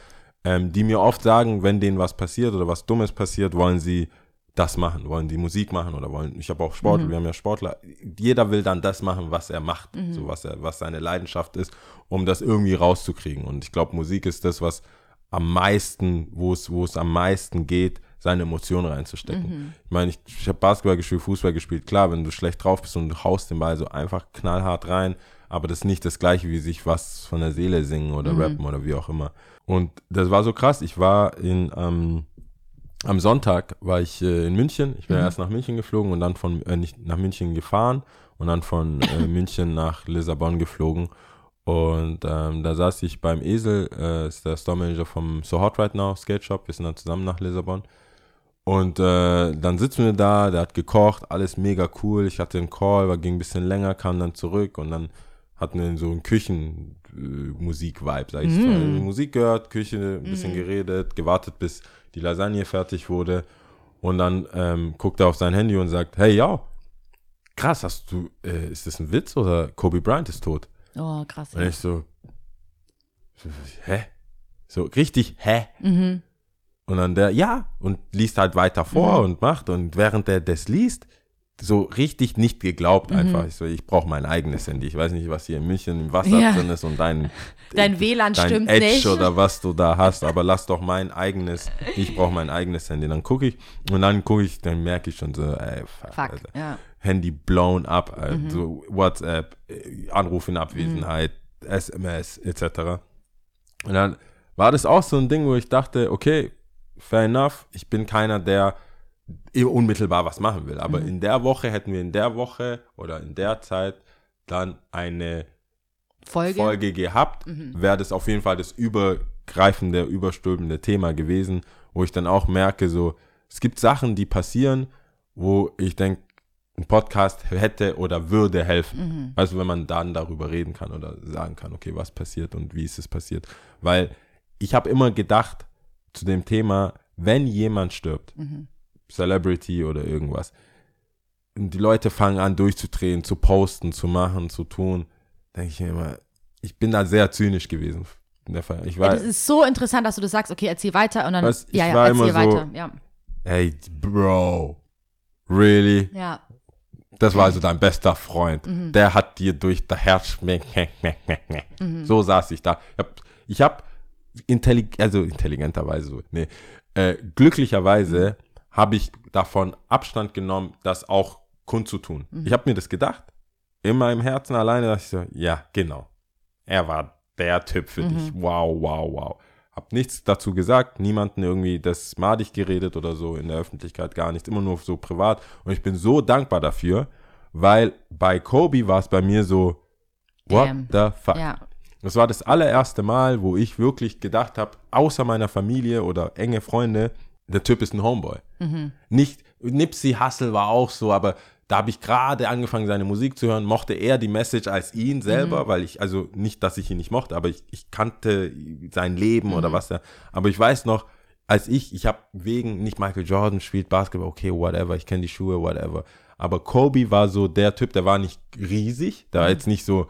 ähm, die mir oft sagen, wenn denen was passiert oder was Dummes passiert, wollen sie das machen, wollen die Musik machen oder wollen, ich habe auch Sportler, wir haben ja Sportler, jeder will dann das machen, was er macht, so was er, was seine Leidenschaft ist, um das irgendwie rauszukriegen. Und ich glaube, Musik ist das, was am meisten, wo es, wo es am meisten geht, seine Emotionen reinzustecken. Ich meine, ich, ich habe Basketball gespielt, Fußball gespielt, klar, wenn du schlecht drauf bist und du haust den Ball so einfach knallhart rein, aber das ist nicht das gleiche, wie sich was von der Seele singen oder rappen oder wie auch immer. Und das war so krass. Ich war in, ähm, am Sonntag war ich äh, in München. Ich bin erst nach München geflogen und dann von äh, nicht nach München gefahren und dann von äh, *laughs* München nach Lissabon geflogen. Und ähm, da saß ich beim Esel, äh, ist der Store Manager vom So Hot Right Now Skate Shop. Wir sind dann zusammen nach Lissabon. Und äh, dann sitzen wir da, der hat gekocht, alles mega cool. Ich hatte einen Call, war, ging ein bisschen länger, kam dann zurück und dann hatten wir so einen Küchenmusik-Vibe, sag ich mal. Musik gehört, Küche, ein bisschen geredet, gewartet, bis die Lasagne fertig wurde. Und dann ähm, guckt er auf sein Handy und sagt, hey, ja, krass, hast du, äh, ist das ein Witz oder Kobe Bryant ist tot? Oh, krass. Und ich so, hä? So richtig, hä? Mhm. Und dann der, ja, und liest halt weiter vor Mhm. und macht. Und während der das liest, so richtig nicht geglaubt Mhm. einfach. Ich so, ich brauche mein eigenes Handy. Ich weiß nicht, was hier in München im Wasser Ja. drin ist und dein, *laughs* Dein WLAN dein stimmt Edge nicht. oder was du da hast, aber lass doch mein eigenes, ich brauche mein eigenes Handy. Dann gucke ich und dann gucke ich, dann merke ich schon so, ey, fuck, Fuck, ja. Handy blown up, äh, Mhm. so WhatsApp, äh, Anruf in Abwesenheit, SMS etc. Und dann war das auch so ein Ding, wo ich dachte, okay, fair enough, ich bin keiner, der unmittelbar was machen will. Aber in der Woche hätten wir in der Woche oder in der Zeit dann eine Folge. Folge gehabt, wäre das auf jeden Fall das übergreifende, überstülpende Thema gewesen, wo ich dann auch merke, so, es gibt Sachen, die passieren, wo ich denke, ein Podcast hätte oder würde helfen. Also wenn man dann darüber reden kann oder sagen kann, okay, was passiert und wie ist es passiert. Weil ich habe immer gedacht zu dem Thema, wenn jemand stirbt, Celebrity oder irgendwas, und die Leute fangen an durchzudrehen, zu posten, zu machen, zu tun, denke ich mir immer, ich bin da sehr zynisch gewesen. In der Fall. Ich Ja, war, das ist so interessant, dass du das sagst. Okay, erzähl weiter und dann. Was? Ja, ja, erzähl immer so- weiter. Ja. hey, Bro, really? ja. Das war also dein bester Freund. Mhm. Der hat dir durch das Herz. Mhm. So saß ich da. Ich hab, ich hab intellig also intelligenterweise so, nee, äh, glücklicherweise habe ich davon Abstand genommen, das auch kundzutun. Mhm. Ich habe mir das gedacht. In meinem Herzen alleine dachte ich so, ja, genau. Er war der Typ für Mhm. dich. Wow, wow, wow. hab nichts dazu gesagt, niemanden irgendwie das madig geredet oder so in der Öffentlichkeit, gar nichts, immer nur so privat. Und ich bin so dankbar dafür, weil bei Kobe war es bei mir so, what Damn. the fuck? Ja. Das war das allererste Mal, wo ich wirklich gedacht habe, außer meiner Familie oder enge Freunde, der Typ ist ein Homeboy. Nicht, Nipsey Hussle war auch so, aber da habe ich gerade angefangen, seine Musik zu hören, mochte er die Message als ihn selber, weil ich, also nicht, dass ich ihn nicht mochte, aber ich, ich kannte sein Leben oder was er, aber ich weiß noch, als ich, ich habe wegen, nicht Michael Jordan spielt Basketball, okay, whatever, ich kenne die Schuhe, whatever, aber Kobe war so der Typ, der war nicht riesig, der war jetzt nicht so,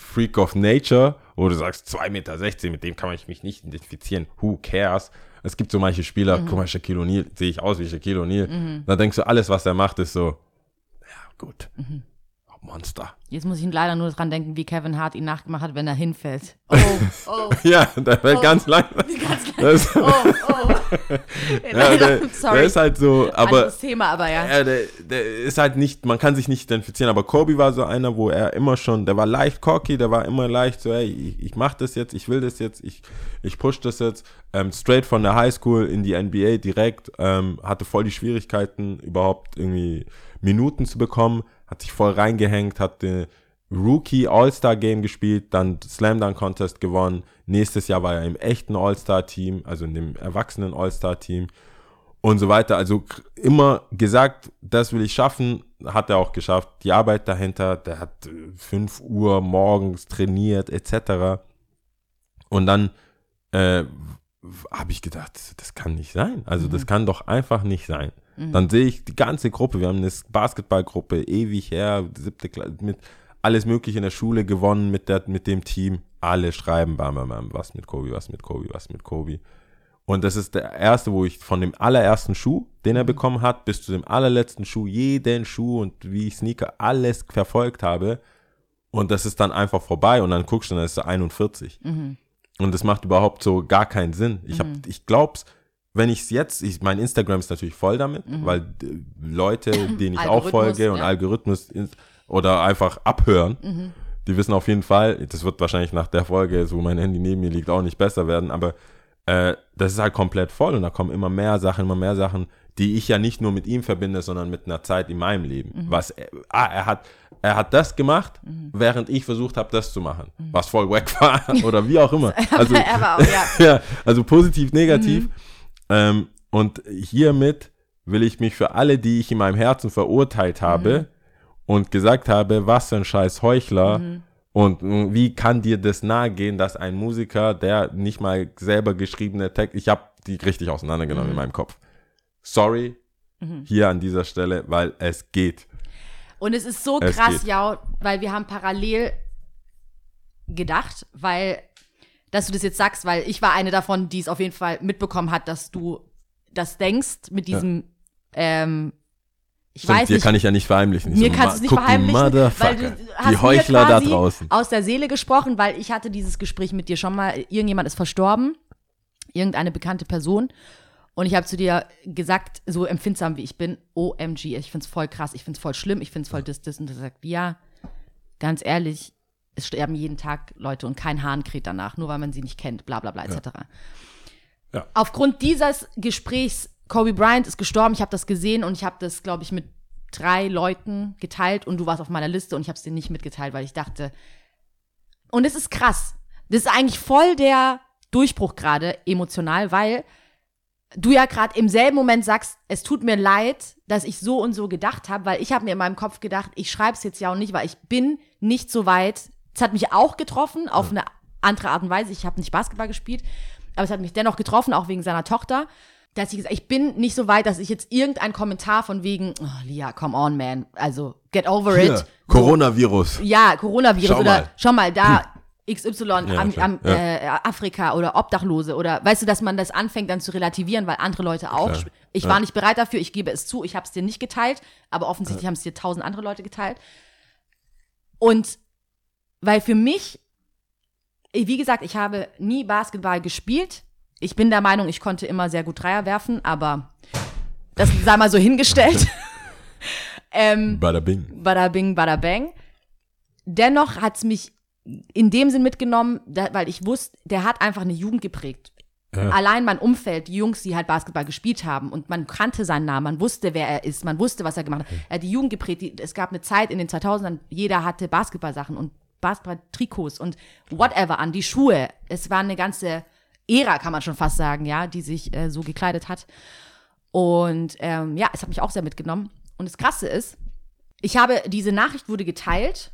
Freak of Nature, wo du sagst, 2,16 Meter, mit dem kann ich mich nicht identifizieren. Who cares? Es gibt so manche Spieler, guck mal, Shaquille O'Neal, sehe ich aus wie Shaquille O'Neal. Da denkst du, alles, was er macht, ist so, ja, gut. Monster. Jetzt muss ich leider nur dran denken, wie Kevin Hart ihn nachgemacht hat, wenn er hinfällt. *laughs* *laughs* Oh, oh, Ja, der fällt ganz langsam. ganz Das, oh, oh. *laughs* ja, der, *laughs* Sorry. der ist halt so, aber Anderes Thema, aber ja. Ja, der, der ist halt nicht, man kann sich nicht identifizieren, aber Kobe war so einer, wo er immer schon, der war leicht cocky, der war immer leicht so, hey, ich, ich mach das jetzt, ich will das jetzt, ich, ich push das jetzt, ähm, straight von der Highschool in die NBA direkt, ähm, hatte voll die Schwierigkeiten, überhaupt irgendwie Minuten zu bekommen, hat sich voll reingehängt, hat den Rookie All-Star Game gespielt, dann Slam Dunk Contest gewonnen, nächstes Jahr war er im echten All-Star Team, also in dem erwachsenen All-Star Team, und so weiter. Also immer gesagt, das will ich schaffen, hat er auch geschafft. Die Arbeit dahinter, der hat äh, 5 Uhr morgens trainiert, etc. Und dann äh, habe ich gedacht, das kann nicht sein. Also das kann doch einfach nicht sein. Dann sehe ich die ganze Gruppe, wir haben eine Basketballgruppe, ewig her, siebte Klasse, mit alles mögliche in der Schule gewonnen mit, der, mit dem Team. Alle schreiben, bam, bam, bam, was mit Kobe, was mit Kobe, was mit Kobe. Und das ist der erste, wo ich von dem allerersten Schuh, den er bekommen hat, bis zu dem allerletzten Schuh, jeden Schuh und wie ich Sneaker alles verfolgt habe. Und das ist dann einfach vorbei und dann guckst du, dann ist er 41. Und das macht überhaupt so gar keinen Sinn. Ich, hab, ich glaub's, wenn ich es jetzt, ich, mein Instagram ist natürlich voll damit, weil äh, Leute, denen ich auch folge und ja. Algorithmus oder einfach abhören, die wissen auf jeden Fall, das wird wahrscheinlich nach der Folge, wo mein Handy neben mir liegt, auch nicht besser werden, aber äh, das ist halt komplett voll und da kommen immer mehr Sachen, immer mehr Sachen, die ich ja nicht nur mit ihm verbinde, sondern mit einer Zeit in meinem Leben. Was er, ah, er hat, er hat das gemacht, während ich versucht habe, das zu machen, was voll wack war *laughs* oder wie auch immer. *laughs* Also, auch, ja. *laughs* ja, also positiv, negativ. Ähm, und hiermit will ich mich für alle, die ich in meinem Herzen verurteilt habe und gesagt habe, was für ein scheiß Heuchler und mh, wie kann dir das nahegehen, dass ein Musiker, der nicht mal selber geschriebene Text, ich habe die richtig auseinandergenommen in meinem Kopf. Sorry, hier an dieser Stelle, weil es geht. Und es ist so Es krass, geht. ja, weil wir haben parallel gedacht, weil, dass du das jetzt sagst, weil ich war eine davon, die es auf jeden Fall mitbekommen hat, dass du das denkst mit diesem, ähm, ich Stimmt, weiß dir nicht, kann ich ja nicht verheimlichen. Ich mir so, kannst du es nicht die verheimlichen, weil du die hast mir Heuchler da draußen. aus der Seele gesprochen, weil ich hatte dieses Gespräch mit dir schon mal. Irgendjemand ist verstorben, irgendeine bekannte Person. Und ich habe zu dir gesagt, so empfindsam wie ich bin, OMG, ich find's voll krass, ich find's voll schlimm, ich find's voll das, das. Und du sagst, ja, ganz ehrlich, es sterben jeden Tag Leute und kein Hahn kräht danach, nur weil man sie nicht kennt, bla bla bla, etc. Ja. Aufgrund dieses Gesprächs, Kobe Bryant ist gestorben, ich habe das gesehen und ich habe das, glaube ich, mit drei Leuten geteilt und du warst auf meiner Liste und ich habe es dir nicht mitgeteilt, weil ich dachte, und es ist krass. Das ist eigentlich voll der Durchbruch gerade emotional, weil du ja gerade im selben Moment sagst, es tut mir leid, dass ich so und so gedacht habe, weil ich habe mir in meinem Kopf gedacht, ich schreibe es jetzt ja auch nicht, weil ich bin nicht so weit. Es hat mich auch getroffen, auf eine andere Art und Weise. Ich habe nicht Basketball gespielt, aber es hat mich dennoch getroffen, auch wegen seiner Tochter. Dass ich gesagt, ich bin nicht so weit, dass ich jetzt irgendeinen Kommentar von wegen, oh, Lia, come on, man, also get over Hier, it. Coronavirus. Ja, Coronavirus Schau oder mal. schau mal da XY Ja, am, am, Ja. Äh, Afrika oder Obdachlose oder weißt du, dass man das anfängt dann zu relativieren, weil andere Leute auch. Klar. Ich Ja. war nicht bereit dafür, ich gebe es zu, ich habe es dir nicht geteilt, aber offensichtlich haben es dir tausend andere Leute geteilt. Und weil für mich, wie gesagt, ich habe nie Basketball gespielt. Ich bin der Meinung, ich konnte immer sehr gut Dreier werfen, aber das sei mal so hingestellt. *laughs* ähm, Bada bing. bada bing, bada bang. Dennoch hat es mich in dem Sinn mitgenommen, da, weil ich wusste, der hat einfach eine Jugend geprägt. Allein mein Umfeld, die Jungs, die halt Basketball gespielt haben und man kannte seinen Namen, man wusste, wer er ist, man wusste, was er gemacht hat. Er hat die Jugend geprägt. Die, es gab eine Zeit in den 2000ern, jeder hatte Basketballsachen und Basketball-Trikots und whatever an, die Schuhe. Es war eine ganze Ära, kann man schon fast sagen, ja, die sich äh, so gekleidet hat. Und ähm, ja, es hat mich auch sehr mitgenommen. Und das Krasse ist, ich habe, diese Nachricht wurde geteilt.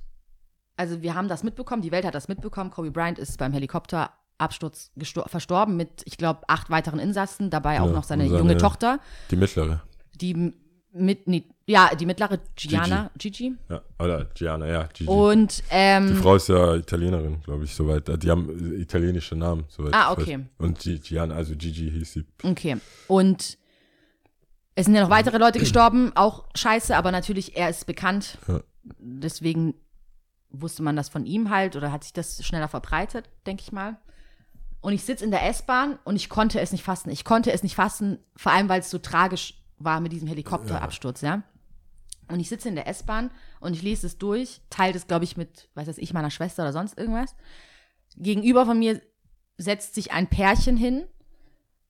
Also wir haben das mitbekommen, die Welt hat das mitbekommen. Kobe Bryant ist beim Helikopterabsturz verstorben mit, ich glaube, acht weiteren Insassen, dabei auch Ja, noch seine, seine- junge Tochter, Die mittlere. die mit, nee, ja, die mittlere Gianna, Gigi. Ja, oder Gianna, ja, Gigi. Und die ähm, Frau ist ja Italienerin, glaube ich, soweit. Die haben äh, italienische Namen, soweit. Ah, okay. Und Gi- Gianna, also Gigi hieß sie. Okay. Und es sind ja noch weitere Leute gestorben, auch scheiße, aber natürlich, er ist bekannt. Ja. Deswegen wusste man das von ihm halt oder hat sich das schneller verbreitet, denke ich mal. Und ich sitze in der S-Bahn und ich konnte es nicht fassen. Ich konnte es nicht fassen, vor allem weil es so tragisch war mit diesem Helikopterabsturz, ja. Und ich sitze in der S-Bahn und ich lese es durch, teile es, glaube ich, mit, weiß das ich, meiner Schwester oder sonst irgendwas. Gegenüber von mir setzt sich ein Pärchen hin,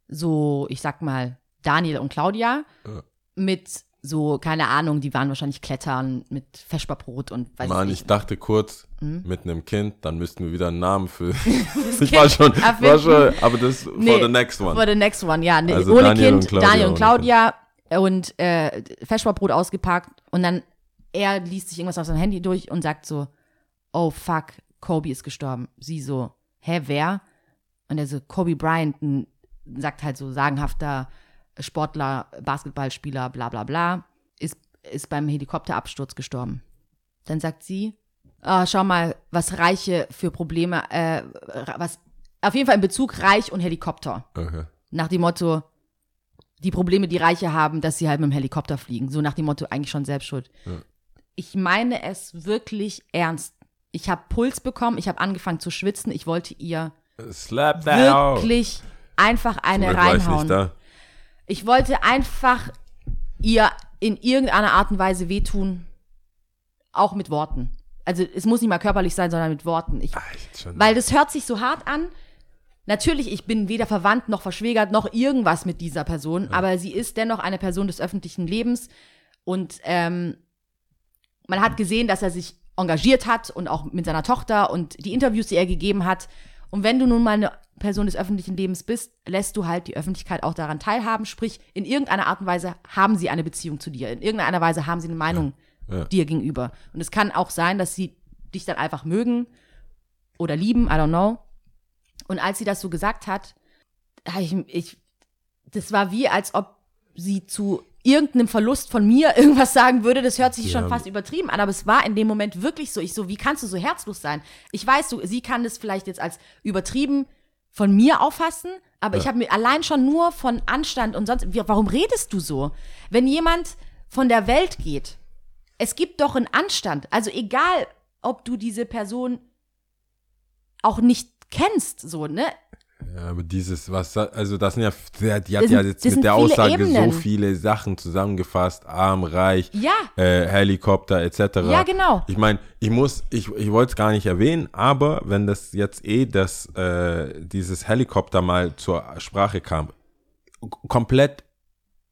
so, ich sag mal, Daniel und Claudia, Ja. mit so, keine Ahnung, die waren wahrscheinlich klettern mit Feschbarbrot und weiß Mann, ich ich dachte kurz, Hm? mit einem Kind, dann müssten wir wieder einen Namen für. *laughs* *laughs* ich war schon, war schon, aber das for Nee, the next one. For the next one, ja. Nee, Also ohne Daniel Kind, und Daniel und Claudia und äh, Feschbarbrot ausgepackt und dann er liest sich irgendwas auf sein Handy durch und sagt so, oh fuck, Kobe ist gestorben. Sie so, hä, wer? Und er so, Kobe Bryant, ein, sagt halt so sagenhafter Sportler, Basketballspieler, bla bla bla, ist, ist beim Helikopterabsturz gestorben. Dann sagt sie, ah, schau mal, was Reiche für Probleme, äh, was, auf jeden Fall in Bezug Reich und Helikopter. Okay. Nach dem Motto, die Probleme, die Reiche haben, dass sie halt mit dem Helikopter fliegen. So nach dem Motto, eigentlich schon selbst schuld. Ja. Ich meine es wirklich ernst. Ich habe Puls bekommen, ich habe angefangen zu schwitzen. Ich wollte ihr Slap that out. wirklich einfach eine ich reinhauen. da. Ich wollte einfach ihr in irgendeiner Art und Weise wehtun, auch mit Worten. Also es muss nicht mal körperlich sein, sondern mit Worten. Ich, schon. weil das hört sich so hart an. Natürlich, ich bin weder verwandt noch verschwägert noch irgendwas mit dieser Person, aber sie ist dennoch eine Person des öffentlichen Lebens und ähm, man hat gesehen, dass er sich engagiert hat und auch mit seiner Tochter und die Interviews, die er gegeben hat. Und wenn du nun mal eine Person des öffentlichen Lebens bist, lässt du halt die Öffentlichkeit auch daran teilhaben. Sprich, in irgendeiner Art und Weise haben sie eine Beziehung zu dir. In irgendeiner Weise haben sie eine Meinung Ja. dir gegenüber. Und es kann auch sein, dass sie dich dann einfach mögen oder lieben, I don't know. Und als sie das so gesagt hat, ich, ich, das war wie, als ob sie zu irgendeinem Verlust von mir *laughs* irgendwas sagen würde. Das hört sich schon Ja. fast übertrieben an, aber es war in dem Moment wirklich so. Ich so, wie kannst du so herzlos sein? Ich weiß, du, sie kann das vielleicht jetzt als übertrieben von mir auffassen, aber ich habe mir allein schon nur von Anstand und sonst, warum redest du so? Wenn jemand von der Welt geht, es gibt doch einen Anstand. Also egal, ob du diese Person auch nicht kennst, so, ne? Ja, aber dieses, was, also das sind ja, die hat Das ja jetzt mit der Aussage so Ebenen. viele Sachen zusammengefasst, arm, reich, Ja. äh, Helikopter etc. Ja, genau. Ich meine, ich muss, ich, ich wollte es gar nicht erwähnen, aber wenn das jetzt eh das, äh, dieses Helikopter mal zur Sprache kam, komplett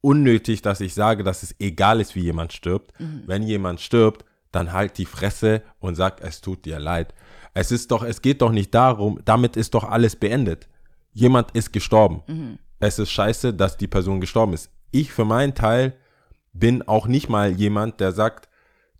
unnötig, dass ich sage, dass es egal ist, wie jemand stirbt. Wenn jemand stirbt, dann halt die Fresse und sag, es tut dir leid. Es ist doch, es geht doch nicht darum, damit ist doch alles beendet. Jemand ist gestorben. Es ist scheiße, dass die Person gestorben ist. Ich für meinen Teil bin auch nicht mal jemand, der sagt,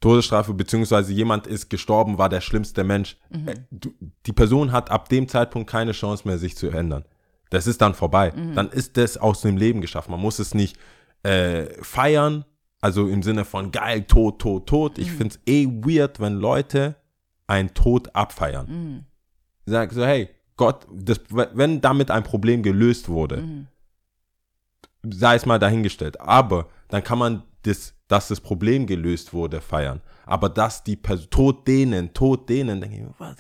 Todesstrafe beziehungsweise jemand ist gestorben, war der schlimmste Mensch. Äh, du, die Person hat ab dem Zeitpunkt keine Chance mehr, sich zu ändern. Das ist dann vorbei. Dann ist das aus dem Leben geschafft. Man muss es nicht äh, feiern, also im Sinne von geil, tot, tot, tot. Ich finde es eh weird, wenn Leute einen Tod abfeiern. Sag so, hey, Gott, das, wenn damit ein Problem gelöst wurde, sei es mal dahingestellt. Aber dann kann man das, dass das Problem gelöst wurde, feiern. Aber dass die Person, Tod denen, Tod denen, denke ich mir, was?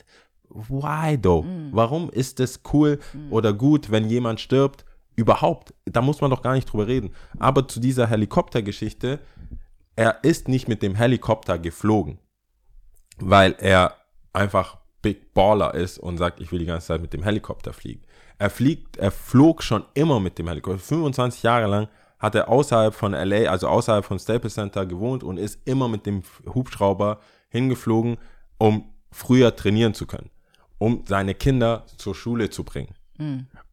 Why though? Warum ist es cool oder gut, wenn jemand stirbt? Überhaupt, da muss man doch gar nicht drüber reden. Aber zu dieser Helikoptergeschichte, er ist nicht mit dem Helikopter geflogen, weil er einfach Big Baller ist und sagt, ich will die ganze Zeit mit dem Helikopter fliegen. Er fliegt, er flog schon immer mit dem Helikopter. 25 Jahre lang hat er außerhalb von LA, also außerhalb von Staples Center gewohnt und ist immer mit dem Hubschrauber hingeflogen, um früher trainieren zu können, um seine Kinder zur Schule zu bringen.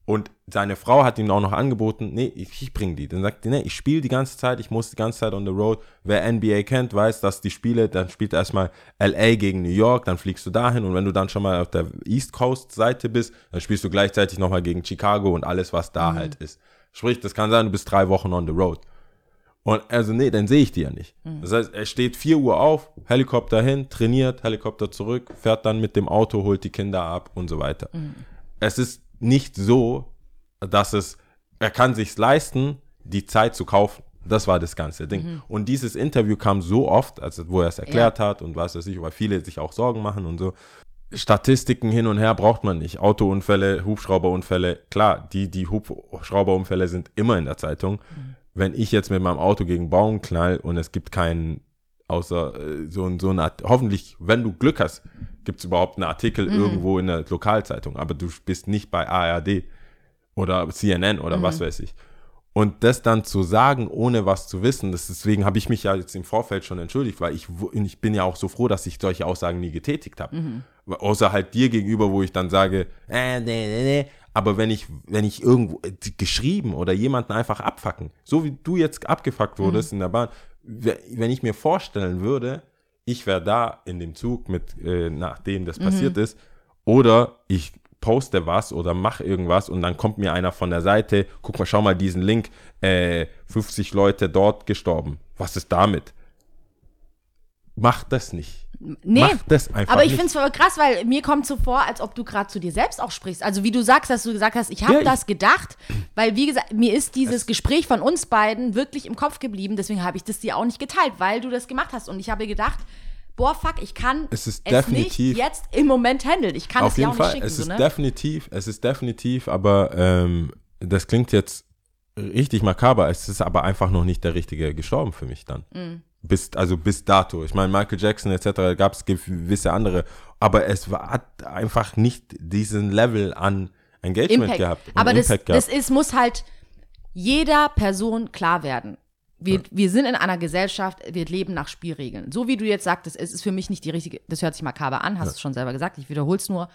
Und seine Frau hat ihm auch noch angeboten, nee, ich, bringe die. Dann sagt die, nee, ich spiele die ganze Zeit, ich muss die ganze Zeit on the road. Wer NBA kennt, weiß, dass die Spiele, dann spielt er erstmal LA gegen New York, dann fliegst du dahin und wenn du dann schon mal auf der East Coast Seite bist, dann spielst du gleichzeitig nochmal gegen Chicago und alles, was da halt ist. Sprich, das kann sein, du bist drei Wochen on the road. Und also, nee, dann sehe ich die ja nicht. Das heißt, er steht 4 Uhr auf, Helikopter hin, trainiert, Helikopter zurück, fährt dann mit dem Auto, holt die Kinder ab und so weiter. Es ist nicht so, dass es, er kann sich leisten, die Zeit zu kaufen. Das war das ganze Ding. Und dieses Interview kam so oft, also wo er es erklärt hat und was weiß ich, weil viele sich auch Sorgen machen und so. Statistiken hin und her braucht man nicht. Autounfälle, Hubschrauberunfälle, klar, die, die Hubschrauberunfälle sind immer in der Zeitung. Wenn ich jetzt mit meinem Auto gegen Baum knall und es gibt keinen, außer äh, so, so eine Art, hoffentlich, wenn du Glück hast, gibt es überhaupt einen Artikel irgendwo in der Lokalzeitung, aber du bist nicht bei ARD oder CNN oder was weiß ich. Und das dann zu sagen, ohne was zu wissen, das, deswegen habe ich mich ja jetzt im Vorfeld schon entschuldigt, weil ich, ich bin ja auch so froh, dass ich solche Aussagen nie getätigt habe. Außer halt dir gegenüber, wo ich dann sage, äh, nee, nee, nee. Aber wenn ich, wenn ich irgendwo äh, geschrieben oder jemanden einfach abfacken, so wie du jetzt abgefuckt wurdest in der Bahn, we- wenn ich mir vorstellen würde, ich wäre da in dem Zug mit, äh, nachdem das passiert ist, oder ich poste was oder mache irgendwas und dann kommt mir einer von der Seite, guck mal, schau mal diesen Link, äh, 50 Leute dort gestorben. Was ist damit? Mach das nicht. Nee, Mach das einfach aber ich nicht. finde es voll krass, weil mir kommt so vor, als ob du gerade zu dir selbst auch sprichst. Also wie du sagst, dass du gesagt hast, ich habe Ja, das gedacht, weil wie gesagt, mir ist dieses Gespräch von uns beiden wirklich im Kopf geblieben, deswegen habe ich das dir auch nicht geteilt, weil du das gemacht hast und ich habe gedacht, boah, fuck, ich kann Es ist nicht definitiv- jetzt im Moment handeln. Ich kann Auf es jeden auch nicht Fall, schicken. es so, ist ne? definitiv, es ist definitiv, aber ähm, das klingt jetzt richtig makaber, es ist aber einfach noch nicht der Richtige gestorben für mich dann. Mm. Bis, also bis dato. Ich meine, Michael Jackson etc. gab es gewisse andere, aber es war, hat einfach nicht diesen Level an Engagement Impact. gehabt. Aber das, Impact das gehabt. ist, muss halt jeder Person klar werden. Wir, wir sind in einer Gesellschaft, wir leben nach Spielregeln. So wie du jetzt sagtest, es ist für mich nicht die richtige, das hört sich makaber an, hast du schon selber gesagt, ich wiederhole es nur,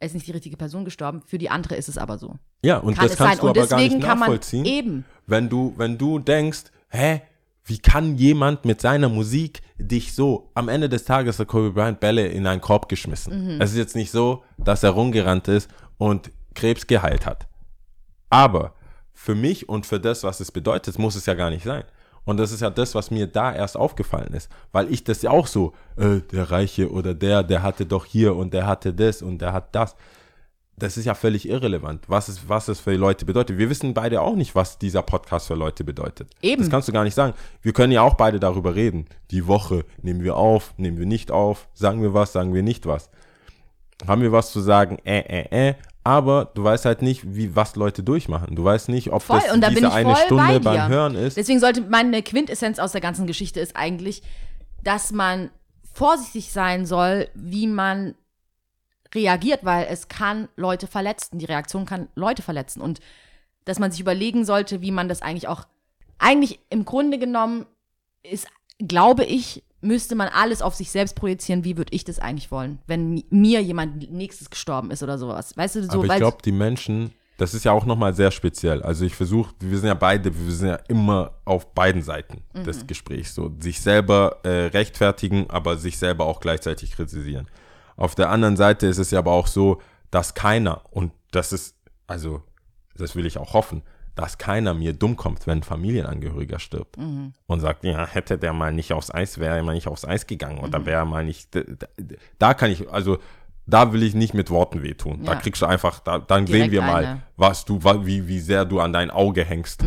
es ist nicht die richtige Person gestorben, für die andere ist es aber so. Ja, und Kann das es kannst sein. du Und aber gar nicht deswegen kann man nachvollziehen. eben. Wenn du, wenn du denkst, hä, wie kann jemand mit seiner Musik dich so, am Ende des Tages hat Kobe Bryant Bälle in einen Korb geschmissen. Mhm. Es ist jetzt nicht so, dass er rumgerannt ist und Krebs geheilt hat. Aber für mich und für das, was es bedeutet, muss es ja gar nicht sein. Und das ist ja das, was mir da erst aufgefallen ist. Weil ich das ja auch so, äh, der Reiche oder der, der hatte doch hier und der hatte das und der hat das das ist ja völlig irrelevant, was es, was es für Leute bedeutet. Wir wissen beide auch nicht, was dieser Podcast für Leute bedeutet. Eben. Das kannst du gar nicht sagen. Wir können ja auch beide darüber reden. Die Woche nehmen wir auf, nehmen wir nicht auf, sagen wir was, sagen wir nicht was. Haben wir was zu sagen, äh, äh, äh. Aber du weißt halt nicht, wie, was Leute durchmachen. Du weißt nicht, ob Voll, das und da diese eine Stunde bei beim Hören ist. Deswegen sollte meine Quintessenz aus der ganzen Geschichte ist eigentlich, dass man vorsichtig sein soll, wie man reagiert, weil es kann Leute verletzen. Die Reaktion kann Leute verletzen. Und dass man sich überlegen sollte, wie man das eigentlich auch, eigentlich im Grunde genommen ist, glaube ich, müsste man alles auf sich selbst projizieren, wie würde ich das eigentlich wollen, wenn mi- mir jemand nächstes gestorben ist oder sowas. Weißt du, so, Aber ich glaube, die Menschen, das ist ja auch nochmal sehr speziell. Also ich versuche, wir sind ja beide, wir sind ja immer auf beiden Seiten Mhm. des Gesprächs. So sich selber äh, rechtfertigen, aber sich selber auch gleichzeitig kritisieren. Auf der anderen Seite ist es ja aber auch so, dass keiner, und das ist, also das will ich auch hoffen, dass keiner mir dumm kommt, wenn ein Familienangehöriger stirbt Mhm. und sagt, ja, hätte der mal nicht aufs Eis, wäre er mal nicht aufs Eis gegangen Mhm. oder wäre er mal nicht, da, da, da kann ich, also da will ich nicht mit Worten wehtun. Da Ja. kriegst du einfach, da, dann Direkt sehen wir mal, eine. Mhm. was du, wie, wie sehr du an dein Auge hängst.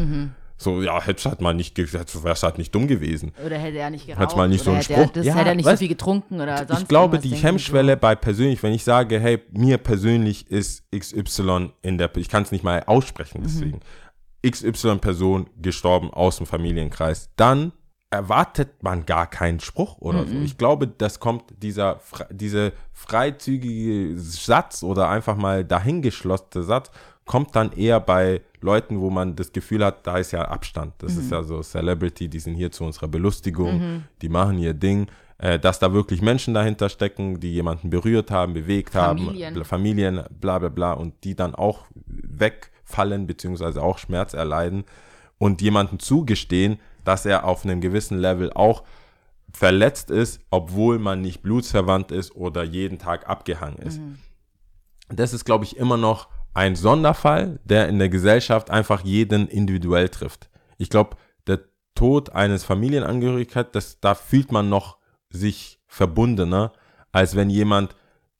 So, ja, hättest halt mal nicht, wärst halt nicht dumm gewesen. Oder hätte er nicht geraucht. Hat's mal nicht so einen hätte er, Spruch? das Ja, hätte er nicht weißt- so viel getrunken oder sonst ich glaube, die Hemmschwelle bei persönlich, wenn ich sage, hey, mir persönlich ist XY in der, ich kann es nicht mal aussprechen, Mhm. deswegen, XY-Person gestorben aus dem Familienkreis, dann erwartet man gar keinen Spruch oder Mhm. so. Ich glaube, das kommt dieser, diese freizügige Satz oder einfach mal dahingeschlossene Satz, kommt dann eher bei Leuten, wo man das Gefühl hat, da ist ja Abstand. Das ist ja so Celebrity, die sind hier zu unserer Belustigung, die machen ihr Ding. Äh, dass da wirklich Menschen dahinter stecken, die jemanden berührt haben, bewegt Familien. haben, Familien, bla bla bla, und die dann auch wegfallen, beziehungsweise auch Schmerz erleiden und jemanden zugestehen, dass er auf einem gewissen Level auch verletzt ist, obwohl man nicht blutsverwandt ist oder jeden Tag abgehangen ist. Das ist, glaube ich, immer noch ein Sonderfall, der in der Gesellschaft einfach jeden individuell trifft. Ich glaube, der Tod eines Familienangehörigen, das, da fühlt man noch sich verbundener, als wenn jemand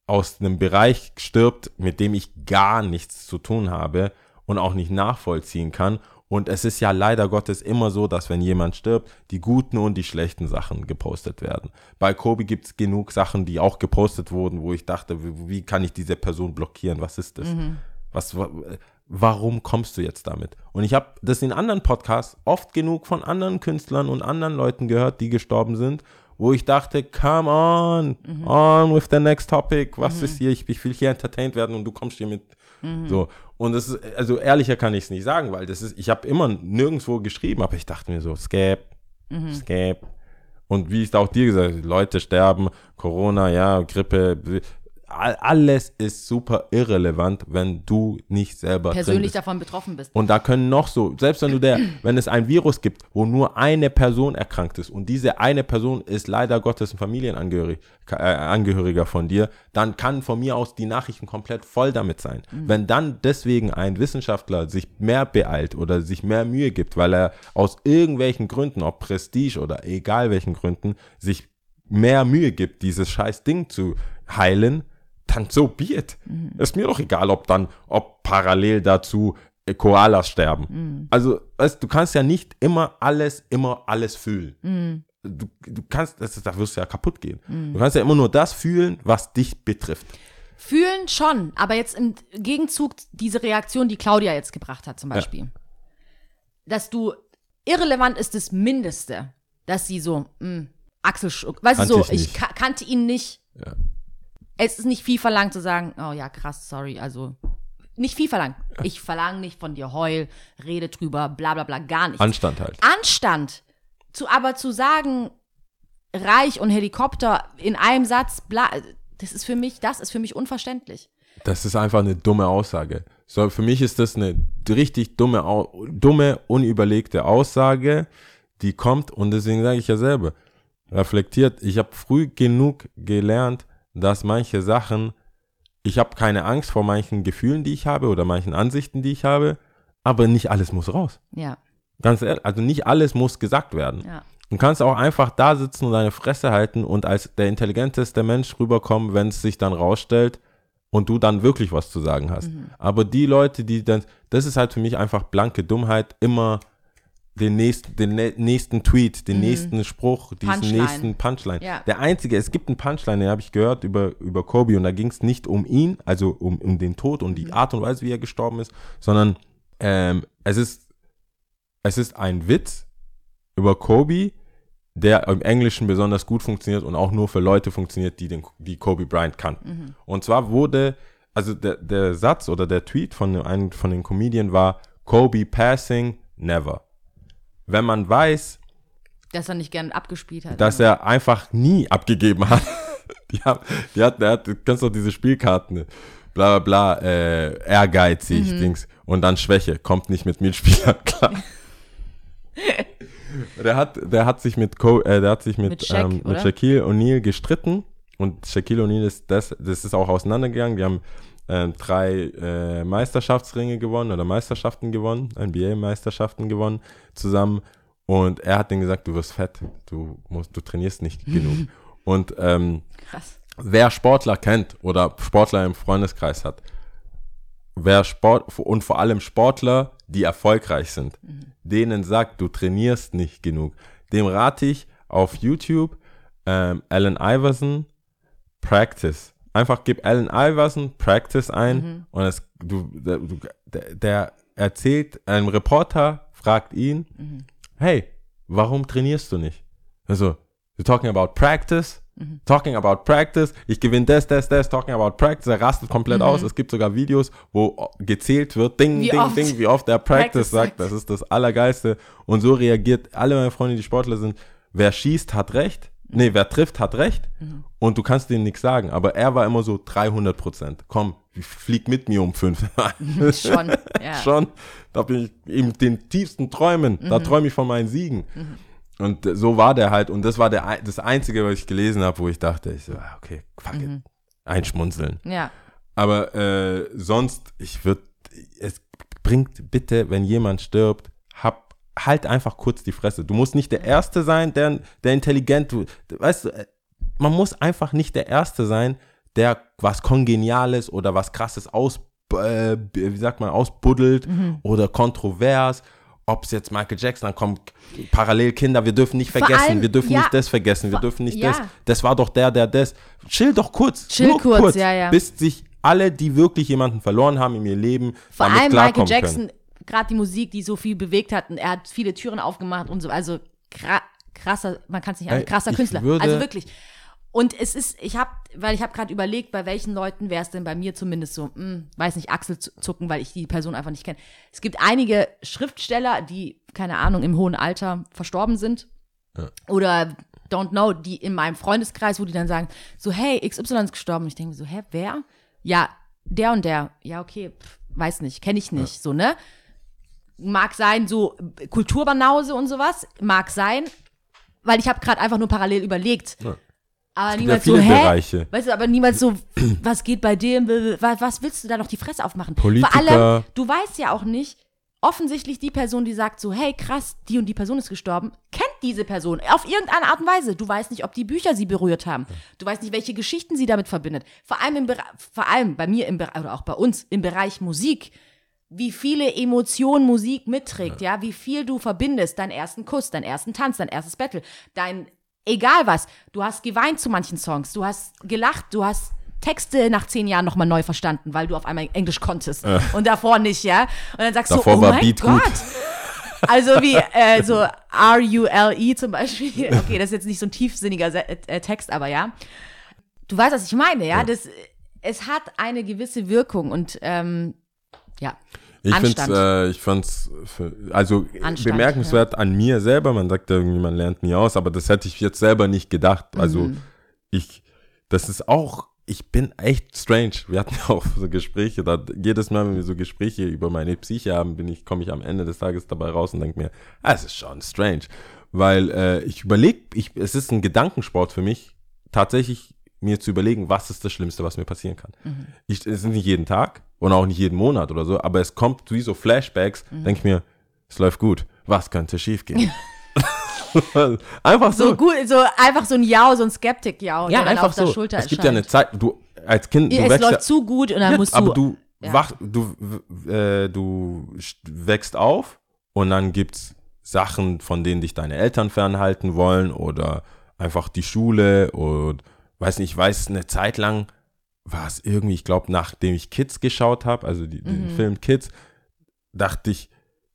aus einem Bereich stirbt, mit dem ich gar nichts zu tun habe und auch nicht nachvollziehen kann. Und es ist ja leider Gottes immer so, dass wenn jemand stirbt, die guten und die schlechten Sachen gepostet werden. Bei Kobe gibt es genug Sachen, die auch gepostet wurden, wo ich dachte, wie, wie kann ich diese Person blockieren? Was ist das? Was, wa- warum kommst du jetzt damit? Und ich habe das in anderen Podcasts oft genug von anderen Künstlern und anderen Leuten gehört, die gestorben sind, wo ich dachte, come on, on with the next topic. Was ist hier? Ich, ich will hier entertained werden und du kommst hier mit. So. Und das ist, also ehrlicher kann ich es nicht sagen, weil das ist, ich habe immer nirgendwo geschrieben, aber ich dachte mir so, Scap, Scap. Und wie ich auch dir gesagt habe, Leute sterben, Corona, ja, Grippe, alles ist super irrelevant, wenn du nicht selber persönlich davon betroffen bist. Und da können noch so, selbst wenn du der, wenn es ein Virus gibt, wo nur eine Person erkrankt ist und diese eine Person ist leider Gottes ein Familienangehörig, äh, von dir, dann kann von mir aus die Nachrichten komplett voll damit sein. Wenn dann deswegen ein Wissenschaftler sich mehr beeilt oder sich mehr Mühe gibt, weil er aus irgendwelchen Gründen, ob Prestige oder egal welchen Gründen, sich mehr Mühe gibt, dieses scheiß Ding zu heilen, dann so be it. Ist mir doch egal, ob dann, ob parallel dazu äh, Koalas sterben. Also, weißt, du kannst ja nicht immer alles, immer alles fühlen. Du, du kannst, das da wirst du ja kaputt gehen. Du kannst ja immer nur das fühlen, was dich betrifft. Fühlen schon, aber jetzt im Gegenzug diese Reaktion, die Claudia jetzt gebracht hat, zum Beispiel. Dass du, irrelevant ist das Mindeste, dass sie so, mh, Axel, Schuck, weißt du so, ich ich, kannte ihn nicht. Ja. Es ist nicht viel verlangt zu sagen, oh ja, krass, sorry, also nicht viel verlangt. Ich verlange nicht von dir heul, rede drüber, bla bla bla, gar nichts. Anstand halt. Anstand. Zu, aber zu sagen, Reich und Helikopter in einem Satz, bla, das ist für mich, das ist für mich unverständlich. Das ist einfach eine dumme Aussage. So, für mich ist das eine richtig dumme, dumme, unüberlegte Aussage, die kommt und deswegen sage ich ja selber, reflektiert, ich habe früh genug gelernt, dass manche Sachen, ich habe keine Angst vor manchen Gefühlen, die ich habe oder manchen Ansichten, die ich habe, aber nicht alles muss raus. Ja, Ganz ehrlich, also nicht alles muss gesagt werden. ja. Du kannst auch einfach da sitzen und deine Fresse halten und als der intelligenteste Mensch rüberkommen, wenn es sich dann rausstellt und du dann wirklich was zu sagen hast. Aber die Leute, die dann, das ist halt für mich einfach blanke Dummheit, immer den nächsten, den nä- nächsten Tweet, den nächsten Spruch, diesen Punchline. nächsten Punchline. Ja. Der einzige, es gibt einen Punchline, den habe ich gehört über, über Kobe und da ging es nicht um ihn, also um, um den Tod und die Art und Weise, wie er gestorben ist, sondern ähm, es ist es ist ein Witz über Kobe, der im Englischen besonders gut funktioniert und auch nur für Leute funktioniert, die, den, die Kobe Bryant kannten. Und zwar wurde, also der, der Satz oder der Tweet von einem von den Comedian war, Kobe passing, never. Wenn man weiß, Dass er nicht gern abgespielt hat. dass er einfach nie abgegeben hat. *laughs* die hat, die hat, der hat, du kennst doch diese Spielkarten, bla bla bla, äh, ehrgeizig, Dings, und dann Schwäche, kommt nicht mit Mitspielern *laughs* klar. der hat, der hat sich mit, Co äh, der hat sich mit, Mit Shaq, ähm, mit? Shaquille O'Neal gestritten und Shaquille O'Neal ist das, das ist auch auseinandergegangen. Die haben äh, drei äh, Meisterschaftsringe gewonnen oder Meisterschaften gewonnen, NBA-Meisterschaften gewonnen zusammen. Und er hat denen gesagt, du wirst fett, du musst, du trainierst nicht *laughs* genug. Und ähm, Krass. wer Sportler kennt oder Sportler im Freundeskreis hat, wer Sport und vor allem Sportler, die erfolgreich sind, denen sagt, du trainierst nicht genug, dem rate ich auf YouTube ähm, Allen Iverson Practice. Einfach gib Allen Iverson Practice ein und es, du, der, der, erzählt, ein Reporter fragt ihn, hey, warum trainierst du nicht? Also, you're talking about practice? Talking about practice, ich gewinne das, das, das, talking about practice, er rastet komplett aus. Es gibt sogar Videos, wo gezählt wird, ding, Wie ding, oft? ding, wie oft er practice, Practice sagt. sagt. Das ist das Allergeilste. Und so reagiert alle meine Freunde, die Sportler sind, wer schießt, hat recht. Nee, wer trifft, hat recht. Und du kannst denen nichts sagen. Aber er war immer so 300 Prozent. Komm, flieg mit mir um fünf. Schon, *laughs* ja. Schon. Da bin ich in den tiefsten Träumen. Da Mhm. träume ich von meinen Siegen. Und äh, so war der halt. Und das war der, das Einzige, was ich gelesen habe, wo ich dachte, ich so, ah, okay, fuck Mhm. it. Einschmunzeln. Ja. Aber äh, sonst, ich würde, es bringt bitte, wenn jemand stirbt, halt einfach kurz die Fresse. Du musst nicht der Erste sein, der, der intelligent, du, weißt du, man muss einfach nicht der Erste sein, der was Kongeniales oder was Krasses aus, äh, wie sagt man, ausbuddelt Mhm. oder kontrovers. Ob es jetzt Michael Jackson, dann kommt parallel Kinder, wir dürfen nicht vergessen, allem, wir dürfen ja, nicht das vergessen, wir dürfen nicht ja. das. Das war doch der, der das. Chill doch kurz. Chill nur kurz, ja, ja. Bis sich alle, die wirklich jemanden verloren haben in ihr Leben, Vor damit allem Michael klarkommen Jackson, gerade die Musik, die so viel bewegt hat und er hat viele Türen aufgemacht und so, also kra krasser, man kann es nicht sagen, krasser ich Künstler. also wirklich. Und es ist, ich habe, weil ich habe gerade überlegt, bei welchen Leuten wäre es denn bei mir zumindest so, hm, weiß nicht, Achselzucken, weil ich die Person einfach nicht kenne. Es gibt einige Schriftsteller, die, keine Ahnung, im hohen Alter verstorben sind. Oder don't know, die in meinem Freundeskreis, wo die dann sagen, so, hey, XY ist gestorben. Und ich denke mir so, hä, wer? Ja, der und der. Ja, okay, pf, weiß nicht, kenne ich nicht, so, ne? Mag sein, so Kulturbanause und sowas, mag sein, weil ich habe gerade einfach nur parallel überlegt. Aber gibt niemand ja so, hä? Bereiche. Weißt du, aber niemand so, was geht bei dem? Was, willst du da noch die Fresse aufmachen? Politiker. Vor allem, du weißt ja auch nicht, offensichtlich die Person, die sagt so, hey, krass, die und die Person ist gestorben, kennt diese Person auf irgendeine Art und Weise. Du weißt nicht, ob die Bücher sie berührt haben. Du weißt nicht, welche Geschichten sie damit verbindet. Vor allem, im vor allem bei mir im oder auch bei uns im Bereich Musik, wie viele Emotionen Musik mitträgt, ja. wie viel du verbindest, deinen ersten Kuss, deinen ersten Tanz, dein erstes Battle, dein, egal was, du hast geweint zu manchen Songs, du hast gelacht, du hast Texte nach zehn Jahren nochmal neu verstanden, weil du auf einmal Englisch konntest und davor nicht, ja. Und dann sagst Davor du, oh mein Beat Gott. gut. Also wie äh, so R-U-L-E zum Beispiel. Okay, das ist jetzt nicht so ein tiefsinniger Se äh, Text, aber ja. Du weißt, was ich meine, ja? Das, es hat eine gewisse Wirkung und ähm, ja. Ich Anstand. äh, ich fand's, für, also Anstand, bemerkenswert an mir selber. Man sagt ja irgendwie, man lernt nie aus, aber das hätte ich jetzt selber nicht gedacht. Also Mhm. ich, das ist auch, ich bin echt strange. Wir hatten *laughs* ja auch so Gespräche, da jedes Mal, wenn wir so Gespräche über meine Psyche haben, bin ich, komme ich am Ende des Tages dabei raus und denke mir, ah, es ist schon strange. Weil äh, ich überlege, ich, es ist ein Gedankensport für mich, tatsächlich mir zu überlegen, was ist das Schlimmste, was mir passieren kann. Ich, es ist nicht jeden Tag und auch nicht jeden Monat oder so, aber es kommt wie so Flashbacks, denke ich mir, es läuft gut. Was könnte schiefgehen? *laughs* *laughs* einfach so. So gut, so einfach so ein Jau, so ein Skeptik-Jau, ja, der einfach auf der so. Schulter es gibt ja eine erscheint. Zeit, du als Kind, du es wächst läuft ja, zu gut und dann ja, musst aber du. du ja. wach, du äh, du st- wächst auf und dann gibt's Sachen, von denen dich deine Eltern fernhalten wollen oder einfach die Schule und weiß nicht, ich weiß eine Zeit lang war es irgendwie, ich glaube, nachdem ich Kids geschaut habe, also die, den Mhm. Film Kids, dachte ich,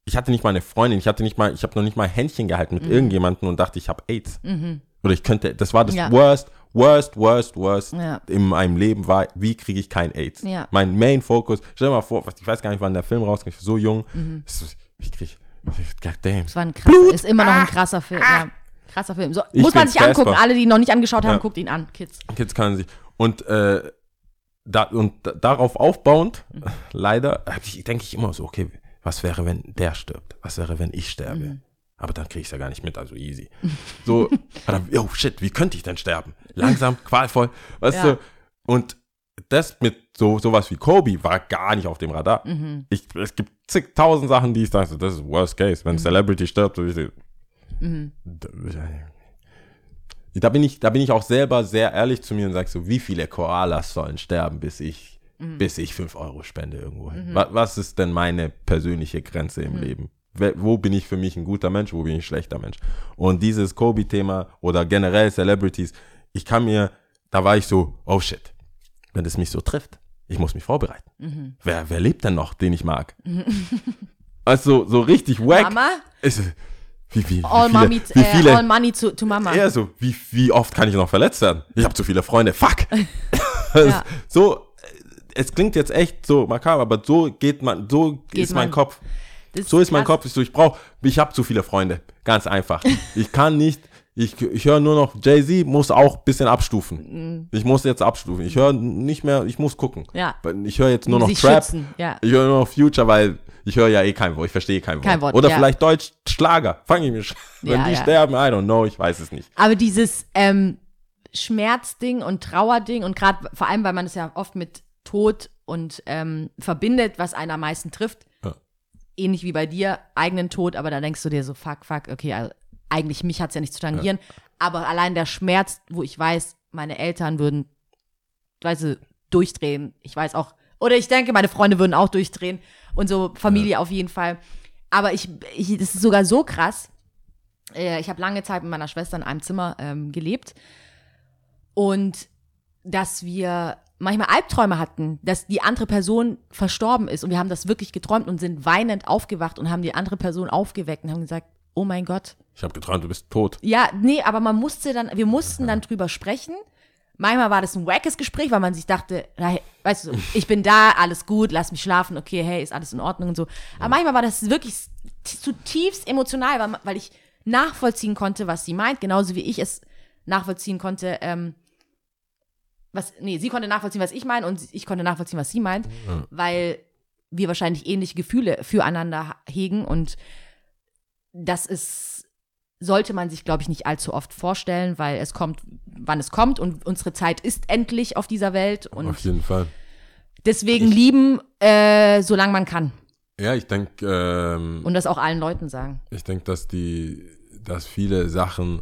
ich hatte nicht mal eine Freundin, ich hatte nicht mal, ich habe noch nicht mal Händchen gehalten mit irgendjemandem und dachte, ich habe AIDS. Mhm. Oder ich könnte, das war das Ja. worst, worst, worst, worst Ja. in meinem Leben war, wie kriege ich kein AIDS? Ja. Mein Main Focus, stell dir mal vor, ich weiß gar nicht, wann der Film rauskam, ich war so jung, Mhm. Ich krieg, god damn. Das war ein krasser, ist immer noch ein krasser Film. Ja. Krasser Film. So, muss man sich angucken. Alle, die ihn noch nicht angeschaut haben, Ja. guckt ihn an, Kids. Kids kann sich. Und, äh, da, und da- darauf aufbauend, Mhm. leider, ich, denke ich immer so, okay, was wäre, wenn der stirbt? Was wäre, wenn ich sterbe? Mhm. Aber dann kriege ich es ja gar nicht mit, also easy. So, *laughs* aber, oh shit, wie könnte ich denn sterben? Langsam, *laughs* qualvoll, weißt Ja. du? Und das mit so sowas wie Kobe war gar nicht auf dem Radar. Mhm. Ich, es gibt zigtausend Sachen, die ich dachte, das ist worst case. Wenn ein Celebrity stirbt, so ich, Mhm. da bin ich, da bin ich auch selber sehr ehrlich zu mir und sage so, wie viele Koalas sollen sterben, bis ich, bis ich 5 Euro spende irgendwo hin? Wa- Was ist denn meine persönliche Grenze im Leben? Wer- Wo bin ich für mich ein guter Mensch, wo bin ich ein schlechter Mensch? Und dieses Kobe-Thema oder generell Celebrities, ich kann mir, da war ich so, oh shit, wenn es mich so trifft, ich muss mich vorbereiten. Wer, wer lebt denn noch, den ich mag? Also so richtig wack. Mama? Ist, Wie, wie, wie All, viele, mommy, wie äh, viele, all money to, to Mama. eher so, wie, wie oft kann ich noch verletzt werden? Ich habe zu viele Freunde, fuck. *laughs* Ja. *laughs* So, äh, es klingt jetzt echt so makaber, aber so geht man, so Geht ist mein man. Kopf. Das So ist mein. Kopf. Ich, so, ich brauche, ich habe zu viele Freunde. Ganz einfach. Ich kann nicht, ich, ich höre nur noch, Jay-Z muss auch ein bisschen abstufen. Ich muss jetzt abstufen. Ich höre nicht mehr, ich muss gucken. Mhm. Ja. Ich höre jetzt nur noch Sich Trap. schützen, ja. Ich höre nur noch Future, weil ich höre ja eh kein Wort. Ich verstehe kein Wort. Kein Wort, Oder ja. vielleicht Deutsch Schlager. Fange ich mich. Wenn Ja, die ja. sterben, I don't know, ich weiß es nicht. Aber dieses ähm, Schmerzding und Trauerding und gerade vor allem, weil man es ja oft mit Tod und ähm, verbindet, was einen am meisten trifft. Ähnlich wie bei dir, eigenen Tod, aber da denkst du dir so, fuck, fuck, okay, also eigentlich mich hat es ja nicht zu tangieren. Aber allein der Schmerz, wo ich weiß, meine Eltern würden, weißt du, durchdrehen. Ich weiß auch, oder ich denke, meine Freunde würden auch durchdrehen und so Familie auf jeden Fall. Aber ich, ich, das ist sogar so krass. Äh, ich habe lange Zeit mit meiner Schwester in einem Zimmer ähm, gelebt und dass wir manchmal Albträume hatten, dass die andere Person verstorben ist und wir haben das wirklich geträumt und sind weinend aufgewacht und haben die andere Person aufgeweckt und haben gesagt, oh mein Gott. Ich habe geträumt, du bist tot. Ja, nee, aber man musste dann, wir mussten dann drüber sprechen. Manchmal war das ein wackes Gespräch, weil man sich dachte, weißt du, ich bin da, alles gut, lass mich schlafen, okay, hey, ist alles in Ordnung und so. Aber manchmal war das wirklich zutiefst emotional, weil, ich nachvollziehen konnte, was sie meint, genauso wie ich es nachvollziehen konnte, ähm, was, nee, sie konnte nachvollziehen, was ich meine und ich konnte nachvollziehen, was sie meint, weil wir wahrscheinlich ähnliche Gefühle füreinander hegen und das ist, sollte man sich, glaube ich, nicht allzu oft vorstellen, weil es kommt, wann es kommt und unsere Zeit ist endlich auf dieser Welt Auf und jeden Fall. deswegen lieben, äh, solange man kann Ja, ich denke, ähm, und das auch allen Leuten sagen. ich denke, dass die, dass viele Sachen,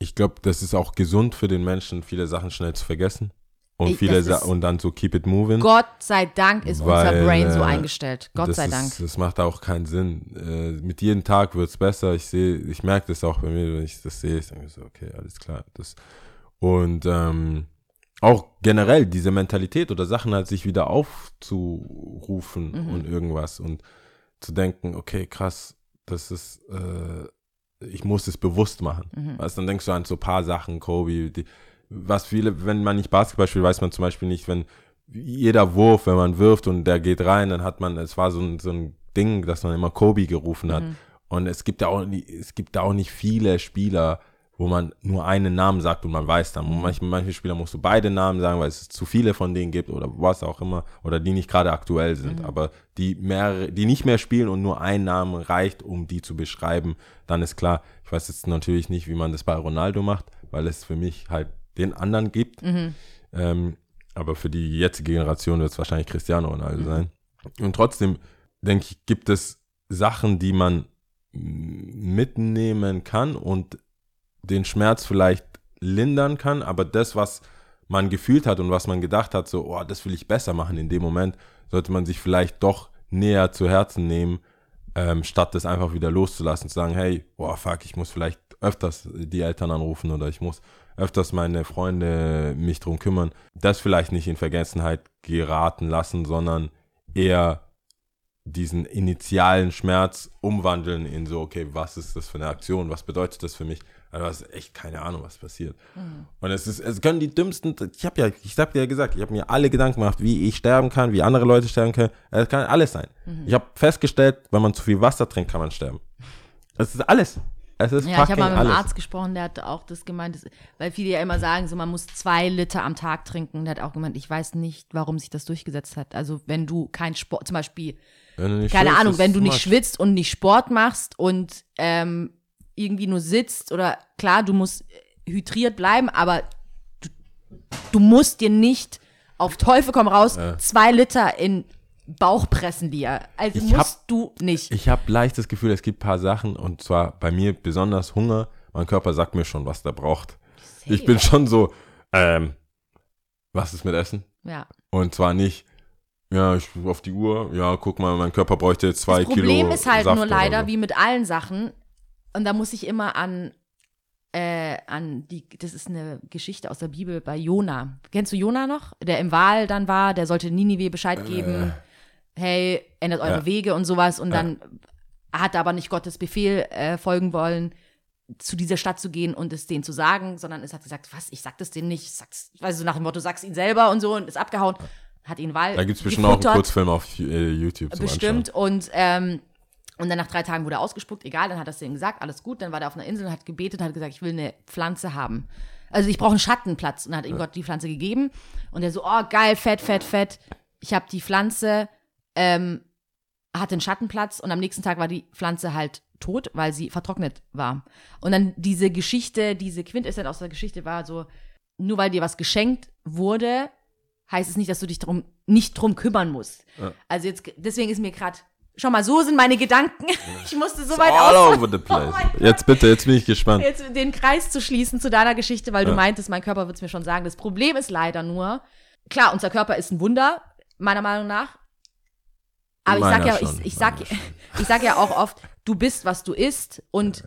ich glaube, das ist auch gesund für den Menschen, viele Sachen schnell zu vergessen und Ich- viele ist- und dann so keep it moving. Gott sei Dank ist Weil, unser Brain so äh, eingestellt. Gott sei ist, Dank. Das macht auch keinen Sinn. Äh, mit jedem Tag wird es besser. Ich sehe, ich merke das auch bei mir, wenn ich das sehe. Ich denke so, okay, alles klar. Das, und ähm, auch generell diese Mentalität oder Sachen halt sich wieder aufzurufen Mhm. und irgendwas und zu denken, okay, krass, das ist, äh, ich muss es bewusst machen. Mhm. Weißt, dann denkst du an so ein paar Sachen, Kobe, die, was viele, wenn man nicht Basketball spielt, weiß man zum Beispiel nicht, wenn jeder Wurf, wenn man wirft und der geht rein, dann hat man, es war so ein, so ein Ding, dass man immer Kobe gerufen hat. Und es gibt ja auch, es gibt da auch nicht viele Spieler, wo man nur einen Namen sagt und man weiß dann. Und manche, manche Spieler musst du beide Namen sagen, weil es zu viele von denen gibt oder was auch immer, oder die nicht gerade aktuell sind, aber die mehrere, die nicht mehr spielen und nur ein Name reicht, um die zu beschreiben, dann ist klar, ich weiß jetzt natürlich nicht, wie man das bei Ronaldo macht, weil es für mich halt den anderen gibt. Ähm, aber für die jetzige Generation wird es wahrscheinlich Cristiano Ronaldo sein. Und trotzdem, denke ich, gibt es Sachen, die man mitnehmen kann und den Schmerz vielleicht lindern kann, aber das, was man gefühlt hat und was man gedacht hat, so, oh, das will ich besser machen in dem Moment, sollte man sich vielleicht doch näher zu Herzen nehmen, ähm, statt das einfach wieder loszulassen, zu sagen, hey, boah, fuck, ich muss vielleicht öfters die Eltern anrufen oder ich muss öfters meine Freunde mich drum kümmern. Das vielleicht nicht in Vergessenheit geraten lassen, sondern eher diesen initialen Schmerz umwandeln in so, okay, was ist das für eine Aktion, was bedeutet das für mich? Also, du hast echt keine Ahnung, was passiert. Und es ist, es können die dümmsten, ich habe ja, ich hab dir ja gesagt, ich habe mir alle Gedanken gemacht, wie ich sterben kann, wie andere Leute sterben können. Es kann alles sein. Ich habe festgestellt, wenn man zu viel Wasser trinkt, kann man sterben. Es ist alles. Es ist Ja, ich habe mal mit einem. Arzt gesprochen, der hat auch das gemeint, das, weil viele ja immer sagen, so man muss zwei Liter am Tag trinken. Der hat auch gemeint, ich weiß nicht, warum sich das durchgesetzt hat. Also wenn du kein Sport, zum Beispiel, keine schwitzt, Ahnung, wenn du nicht schwitzt und nicht Sport machst und ähm, irgendwie nur sitzt oder klar, du musst äh, hydriert bleiben, aber du, du musst dir nicht auf Teufel komm raus zwei Liter in Bauch pressen dir. Also Ich hab- musst du nicht. Ich habe leicht das Gefühl, es gibt ein paar Sachen und zwar bei mir besonders Hunger. Mein Körper sagt mir schon, was der braucht. Ich bin schon so, ähm, was ist mit Essen? ja. Und zwar nicht, ja, ich auf die Uhr, ja, guck mal, mein Körper bräuchte jetzt zwei Das Problem Kilo ist halt Saft nur leider, so. wie mit allen Sachen, und da muss ich immer an, äh, an die, das ist eine Geschichte aus der Bibel bei Jona. Kennst du Jona noch? Der im Wal dann war, der sollte Ninive Bescheid geben, hey, ändert eure. Ja. Wege und sowas, und dann hat aber nicht Gottes Befehl äh, folgen wollen, zu dieser Stadt zu gehen und es denen zu sagen, sondern es hat gesagt, was, ich sag das denen nicht, ich sag's, also nach dem Motto, sag's ihn selber und so und ist abgehauen, hat ihn Wahl Da gibt es bestimmt auch einen. Kurzfilm auf äh, YouTube zum Bestimmt. Und, ähm, und dann nach drei Tagen wurde er ausgespuckt. Egal, dann hat er es denen gesagt, alles gut. Dann war er auf einer Insel und hat gebetet, hat gesagt, ich will eine Pflanze haben. Also ich brauche einen Schattenplatz. Und dann hat ihm Gott die Pflanze gegeben. Und er so, oh geil, fett, fett, fett. Ich habe die Pflanze, ähm, hatte einen Schattenplatz und am nächsten Tag war die Pflanze halt tot, weil sie vertrocknet war. Und dann diese Geschichte, diese Quintessenz aus der Geschichte war so, nur weil dir was geschenkt wurde, heißt es nicht, dass du dich drum, nicht drum kümmern musst. Also jetzt, deswegen ist mir gerade, schau mal, so sind meine Gedanken. *laughs* Ich musste so weit All aus, over the place. Oh jetzt bitte, jetzt bin ich gespannt. jetzt den Kreis zu schließen zu deiner Geschichte, weil du Ja. meintest, mein Körper wird es mir schon sagen. Das Problem ist leider nur, klar, unser Körper ist ein Wunder, meiner Meinung nach. Aber ich sag ja, schon, ich, ich, sag, *laughs* ich sag ja auch oft, du bist, was du isst und,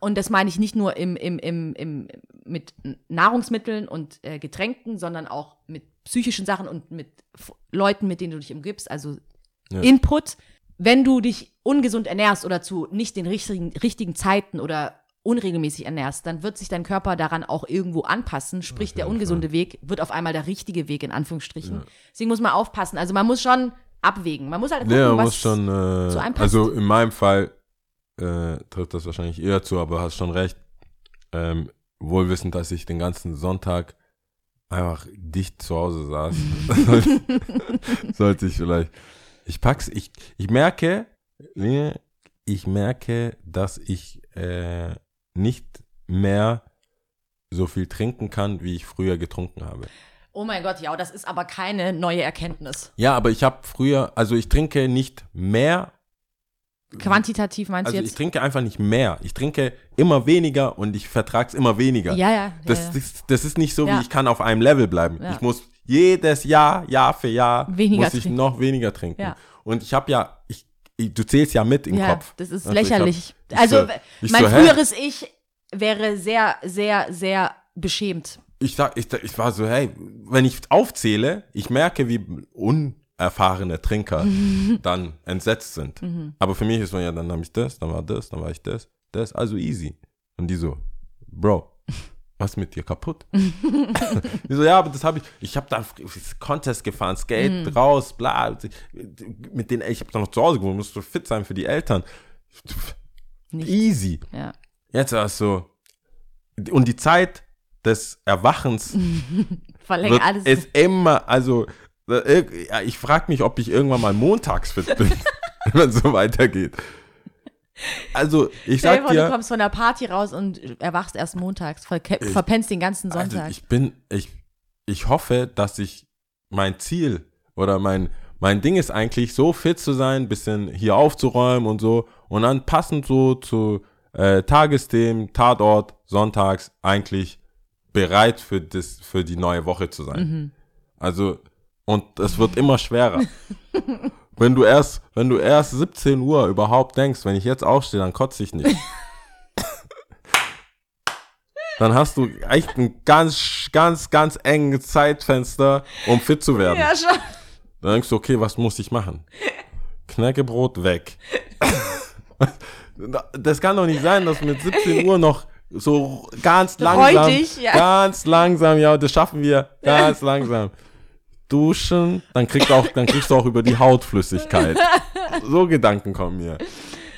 und das meine ich nicht nur im, im, im, im, mit Nahrungsmitteln und äh, Getränken, sondern auch mit psychischen Sachen und mit F- Leuten, mit denen du dich umgibst, also Ja. Input. Wenn du dich ungesund ernährst oder zu nicht den richtigen, richtigen Zeiten oder unregelmäßig ernährst, dann wird sich dein Körper daran auch irgendwo anpassen. Sprich, der ungesunde Weg wird auf einmal der richtige Weg, in Anführungsstrichen. Deswegen muss man aufpassen. Also man muss schon abwägen. Man muss halt gucken, Ja, was schon, äh, zu einem passt. also in meinem Fall äh, trifft das wahrscheinlich eher zu, aber hast schon recht. Ähm, wohlwissend, dass ich den ganzen Sonntag einfach dicht zu Hause saß. *laughs* *laughs* Sollte ich vielleicht. Ich pack's, ich, ich merke, ich merke, dass ich äh, nicht mehr so viel trinken kann, wie ich früher getrunken habe. Oh mein Gott, ja, das ist aber keine neue Erkenntnis. Ja, aber ich habe früher, also ich trinke nicht mehr Quantitativ meinst Also du ich jetzt? trinke einfach nicht mehr. Ich trinke immer weniger und ich vertrag's immer weniger. ja, ja. das, ja. das, das ist nicht so, Ja. wie ich kann auf einem Level bleiben. Ich muss jedes Jahr, Jahr für Jahr, Weniger muss ich trinken. noch weniger trinken. Und ich habe ja, ich, ich, du zählst ja mit im ja, Kopf. das ist Also ich lächerlich. hab- ich also so- ich mein so, früheres Ich wäre sehr, sehr, sehr beschämt. Ich, sag, ich, ich war so, hey, wenn ich aufzähle, ich merke, wie unerfahrene Trinker *laughs* dann entsetzt sind. Mhm. Aber für mich ist man ja, dann habe ich das, dann war das, dann war ich das, das, also easy. Und die so, Bro, *laughs* was mit dir kaputt? *laughs* die so, ja, aber das habe ich, ich habe da Contest gefahren, Skate Mhm. raus, bla, mit denen, ich habe noch zu Hause gewohnt, musst du fit sein für die Eltern. Nicht. Easy. Ja. Jetzt war es so, und die Zeit des Erwachens *laughs* wird alles. es immer, also äh, ich frage mich, ob ich irgendwann mal montags fit bin, *laughs* *laughs* wenn es so weitergeht. Also ich Stell dir sag vor, du dir, kommst von der Party raus und erwachst erst montags, verke- verpennst den ganzen also Sonntag. ich bin, ich, ich hoffe, dass ich mein Ziel oder mein, mein Ding ist eigentlich so fit zu sein, bisschen hier aufzuräumen und so und dann passend so zu äh, Tagesthemen, Tatort, sonntags eigentlich bereit für, das, für die neue Woche zu sein. Mhm. Also, und es wird immer schwerer. *laughs* wenn du erst, wenn du erst 17 Uhr überhaupt denkst, wenn ich jetzt aufstehe, dann kotze ich nicht. *laughs* dann hast du echt ein ganz, ganz, ganz enges Zeitfenster, um fit zu werden. ja, schon. Dann denkst du, okay, was muss ich machen? *laughs* Knäckebrot weg. das kann doch nicht sein, dass mit 17 Uhr noch so ganz langsam, Räudig, ja. ganz langsam, ja, das schaffen wir, ganz langsam. Duschen, dann kriegst du auch, dann kriegst du auch über die Haut Flüssigkeit. *laughs* So Gedanken kommen mir.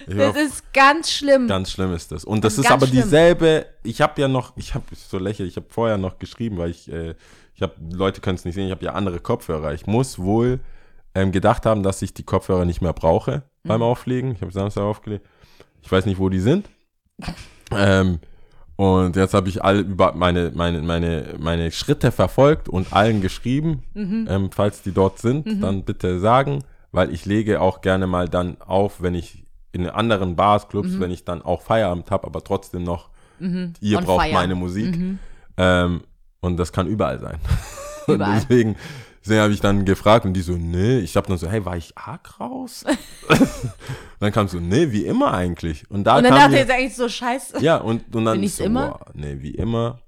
Ich Das hoffe, ist ganz schlimm. Ganz schlimm ist das. Und das, Das ist ist aber dieselbe, ich habe ja noch, ich habe so lächerlich, ich habe vorher noch geschrieben, weil ich, äh, ich habe, Leute können es nicht sehen, ich habe ja andere Kopfhörer. Ich muss wohl ähm, gedacht haben, dass ich die Kopfhörer nicht mehr brauche beim Mhm. Auflegen. Ich habe Samstag aufgelegt. Ich weiß nicht, wo die sind. *laughs* ähm, und jetzt habe ich all über meine, meine, meine, meine Schritte verfolgt und allen geschrieben. Mhm. Ähm, falls die dort sind, dann bitte sagen, weil ich lege auch gerne mal dann auf, wenn ich in anderen Bars, Clubs, wenn ich dann auch Feierabend habe, aber trotzdem noch, ihr Mhm. On braucht fire. meine Musik. Ähm, und das kann überall sein. *laughs* Überall. deswegen, deswegen habe ich dann gefragt und die so, nee. Ich habe dann so, hey, war ich arg raus? *laughs* *laughs* dann kam so, nee, wie immer eigentlich. Und da Und dann dachte ich jetzt eigentlich so, scheiße. ja, und, und dann Bin so, immer? boah, nee, wie immer,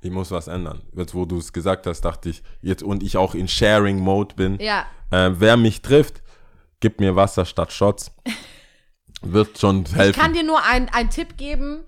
ich muss was ändern. Jetzt, wo du es gesagt hast, dachte ich, jetzt und ich auch in Sharing-Mode bin, Ja. äh, wer mich trifft, gibt mir Wasser statt Shots. *laughs* wird schon helfen. Ich kann dir nur ein- einen Tipp geben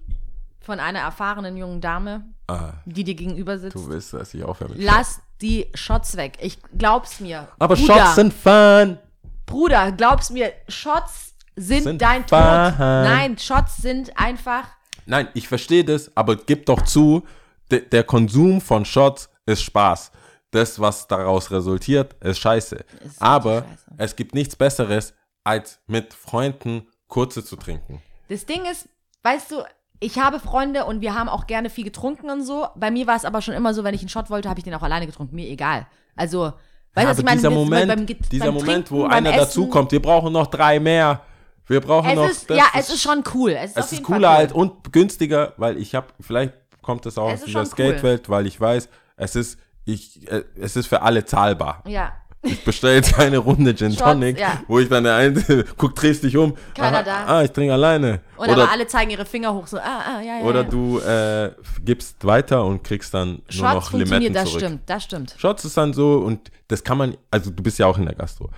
von einer erfahrenen jungen Dame, ah, die dir gegenüber sitzt. du willst, dass ich aufhöre mit Lass die Shots weg. Ich glaub's mir. Aber Bruder, Shots sind fun. Bruder, glaub's mir, Shots sind, Sind dein Tod. fun. Nein, Shots sind einfach. Nein, ich verstehe das, aber gib doch zu, de, der Konsum von Shots ist Spaß. Das, was daraus resultiert, ist scheiße. aber scheiße. es gibt nichts Besseres, als mit Freunden kurze zu trinken. Das Ding ist, weißt du, ich habe Freunde und wir haben auch gerne viel getrunken und so. Bei mir war es aber schon immer so, wenn ich einen Shot wollte, habe ich den auch alleine getrunken. Mir egal. Also, weißt du, was ich meine? dieser Moment, beim Get- dieser beim Moment, wo beim einer dazukommt, wir brauchen noch drei mehr. Wir brauchen noch. Es ist, das ja, es ist schon cool. Es ist, Es ist cooler cool. halt und günstiger, weil ich habe, vielleicht kommt es auch Es aus ist dieser schon cool. Skatewelt, weil ich weiß, es ist, ich, äh, es ist für alle zahlbar. Ja. Ich bestelle jetzt eine Runde Gin Shots, Tonic, ja. wo ich dann der eine, *laughs* guck, drehst dich um. Keiner Aha, da. Ah, ich trinke alleine. Und oder aber alle zeigen ihre Finger hoch, so, ah, ah, ja, ja. oder ja. du äh, gibst weiter und kriegst dann nur Shots noch funktioniert, Limetten das zurück. stimmt, das stimmt. Shots ist dann so und das kann man, also du bist ja auch in der Gastro.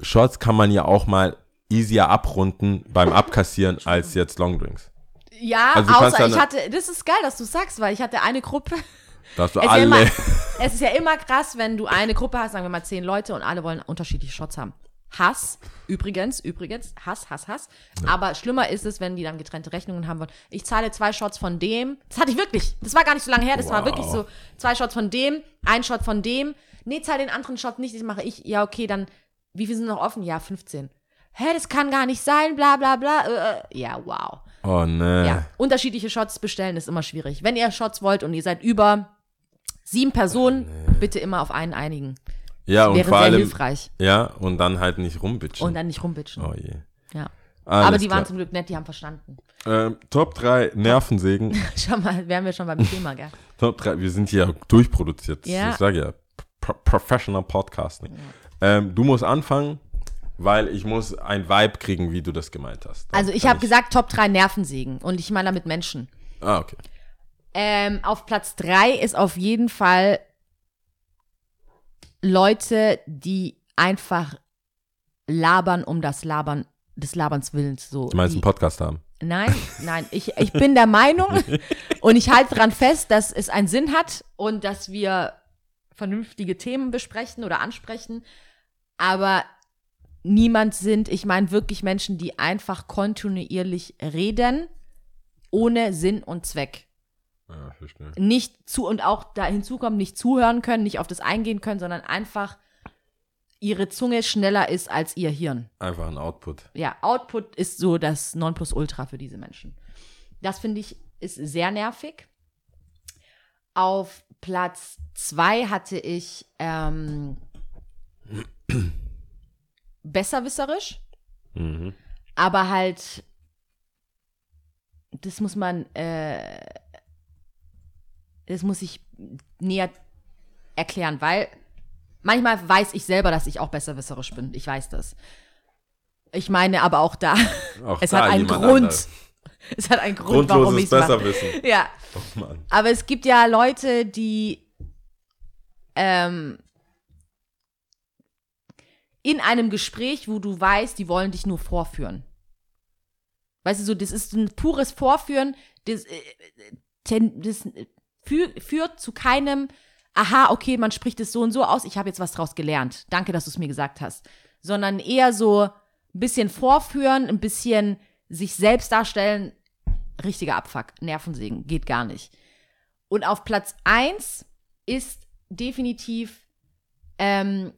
Shots kann man ja auch mal easier abrunden beim Abkassieren als jetzt Longdrinks. Ja, Also außer ich hatte, das ist geil, dass du sagst, weil ich hatte eine Gruppe. Da hast du Es ist, ja alle. immer, es ist ja immer krass, wenn du eine Gruppe hast, sagen wir mal zehn Leute und alle wollen unterschiedliche Shots haben. Hass, übrigens, übrigens, Hass, Hass, Hass. Aber schlimmer ist es, wenn die dann getrennte Rechnungen haben wollen. Ich zahle zwei Shots von dem. Das hatte ich wirklich. Das war gar nicht so lange her. Das war Wow. wirklich so zwei Shots von dem, ein Shot von dem. Nee, zahl den anderen Shot nicht, das mache ich. Ja, okay, dann, wie viel sind noch offen? Ja, 15. Hä, das kann gar nicht sein, bla, bla, bla. Äh, äh. ja, wow. Oh ne. Ja, unterschiedliche Shots bestellen ist immer schwierig. Wenn ihr Shots wollt und ihr seid über sieben Personen, bitte immer auf einen einigen. Ja, und Wäre vor sehr allem. hilfreich. Ja, und dann halt nicht rumbitchen. Und dann nicht rumbitchen. oh je. Ja. Alles Aber die klar. waren zum Glück nett, die haben verstanden. Ähm, Top 3 Nervensägen. *laughs* Schau mal, wären wir schon beim Thema, gell? Top 3, wir sind hier durchproduziert. Ja. Ich sage ja, Pro Professional Podcasting. Ähm, du musst anfangen, weil ich muss ein Vibe kriegen, wie du das gemeint hast. Dann Also ich habe gesagt Top 3 Nervensägen und ich meine damit Menschen. Ah, okay. Ähm, auf Platz 3 ist auf jeden Fall Leute, die einfach labern um das Labern, des Laberns Willens. So, Du meinst die, einen Podcast haben? Nein, nein, ich, ich bin der Meinung *laughs* und ich halte daran fest, dass es einen Sinn hat und dass wir vernünftige Themen besprechen oder ansprechen, aber niemand sind, ich meine wirklich Menschen, die einfach kontinuierlich reden, ohne Sinn und Zweck. Ja, verstehe. Nicht zu und auch da hinzukommen, nicht zuhören können, nicht auf das eingehen können, sondern einfach ihre Zunge schneller ist als ihr Hirn Einfach ein Output. ja, Output ist so das Nonplusultra für diese Menschen. Das finde ich ist sehr nervig. Auf Platz zwei hatte ich ähm, besserwisserisch, Mhm. aber halt, das muss man, äh, das muss ich näher erklären, weil manchmal weiß ich selber, dass ich auch besserwisserisch bin. Ich weiß das. Ich meine aber auch da, Auch *laughs* es da hat einen Grund. anders. *laughs* Es hat einen Grund, warum ich es mache. Besserwissen. Ja, Oh aber es gibt ja Leute, die ähm, in einem Gespräch, wo du weißt, die wollen dich nur vorführen. Weißt du, so, das ist ein pures Vorführen, das, äh, ten- das fü führt zu keinem, aha, okay, man spricht es so und so aus, ich habe jetzt was draus gelernt. Danke, dass du es mir gesagt hast. Sondern eher so ein bisschen vorführen, ein bisschen sich selbst darstellen, richtiger Abfuck, Nervensägen, geht gar nicht. Und auf Platz 1 ist definitiv ähm,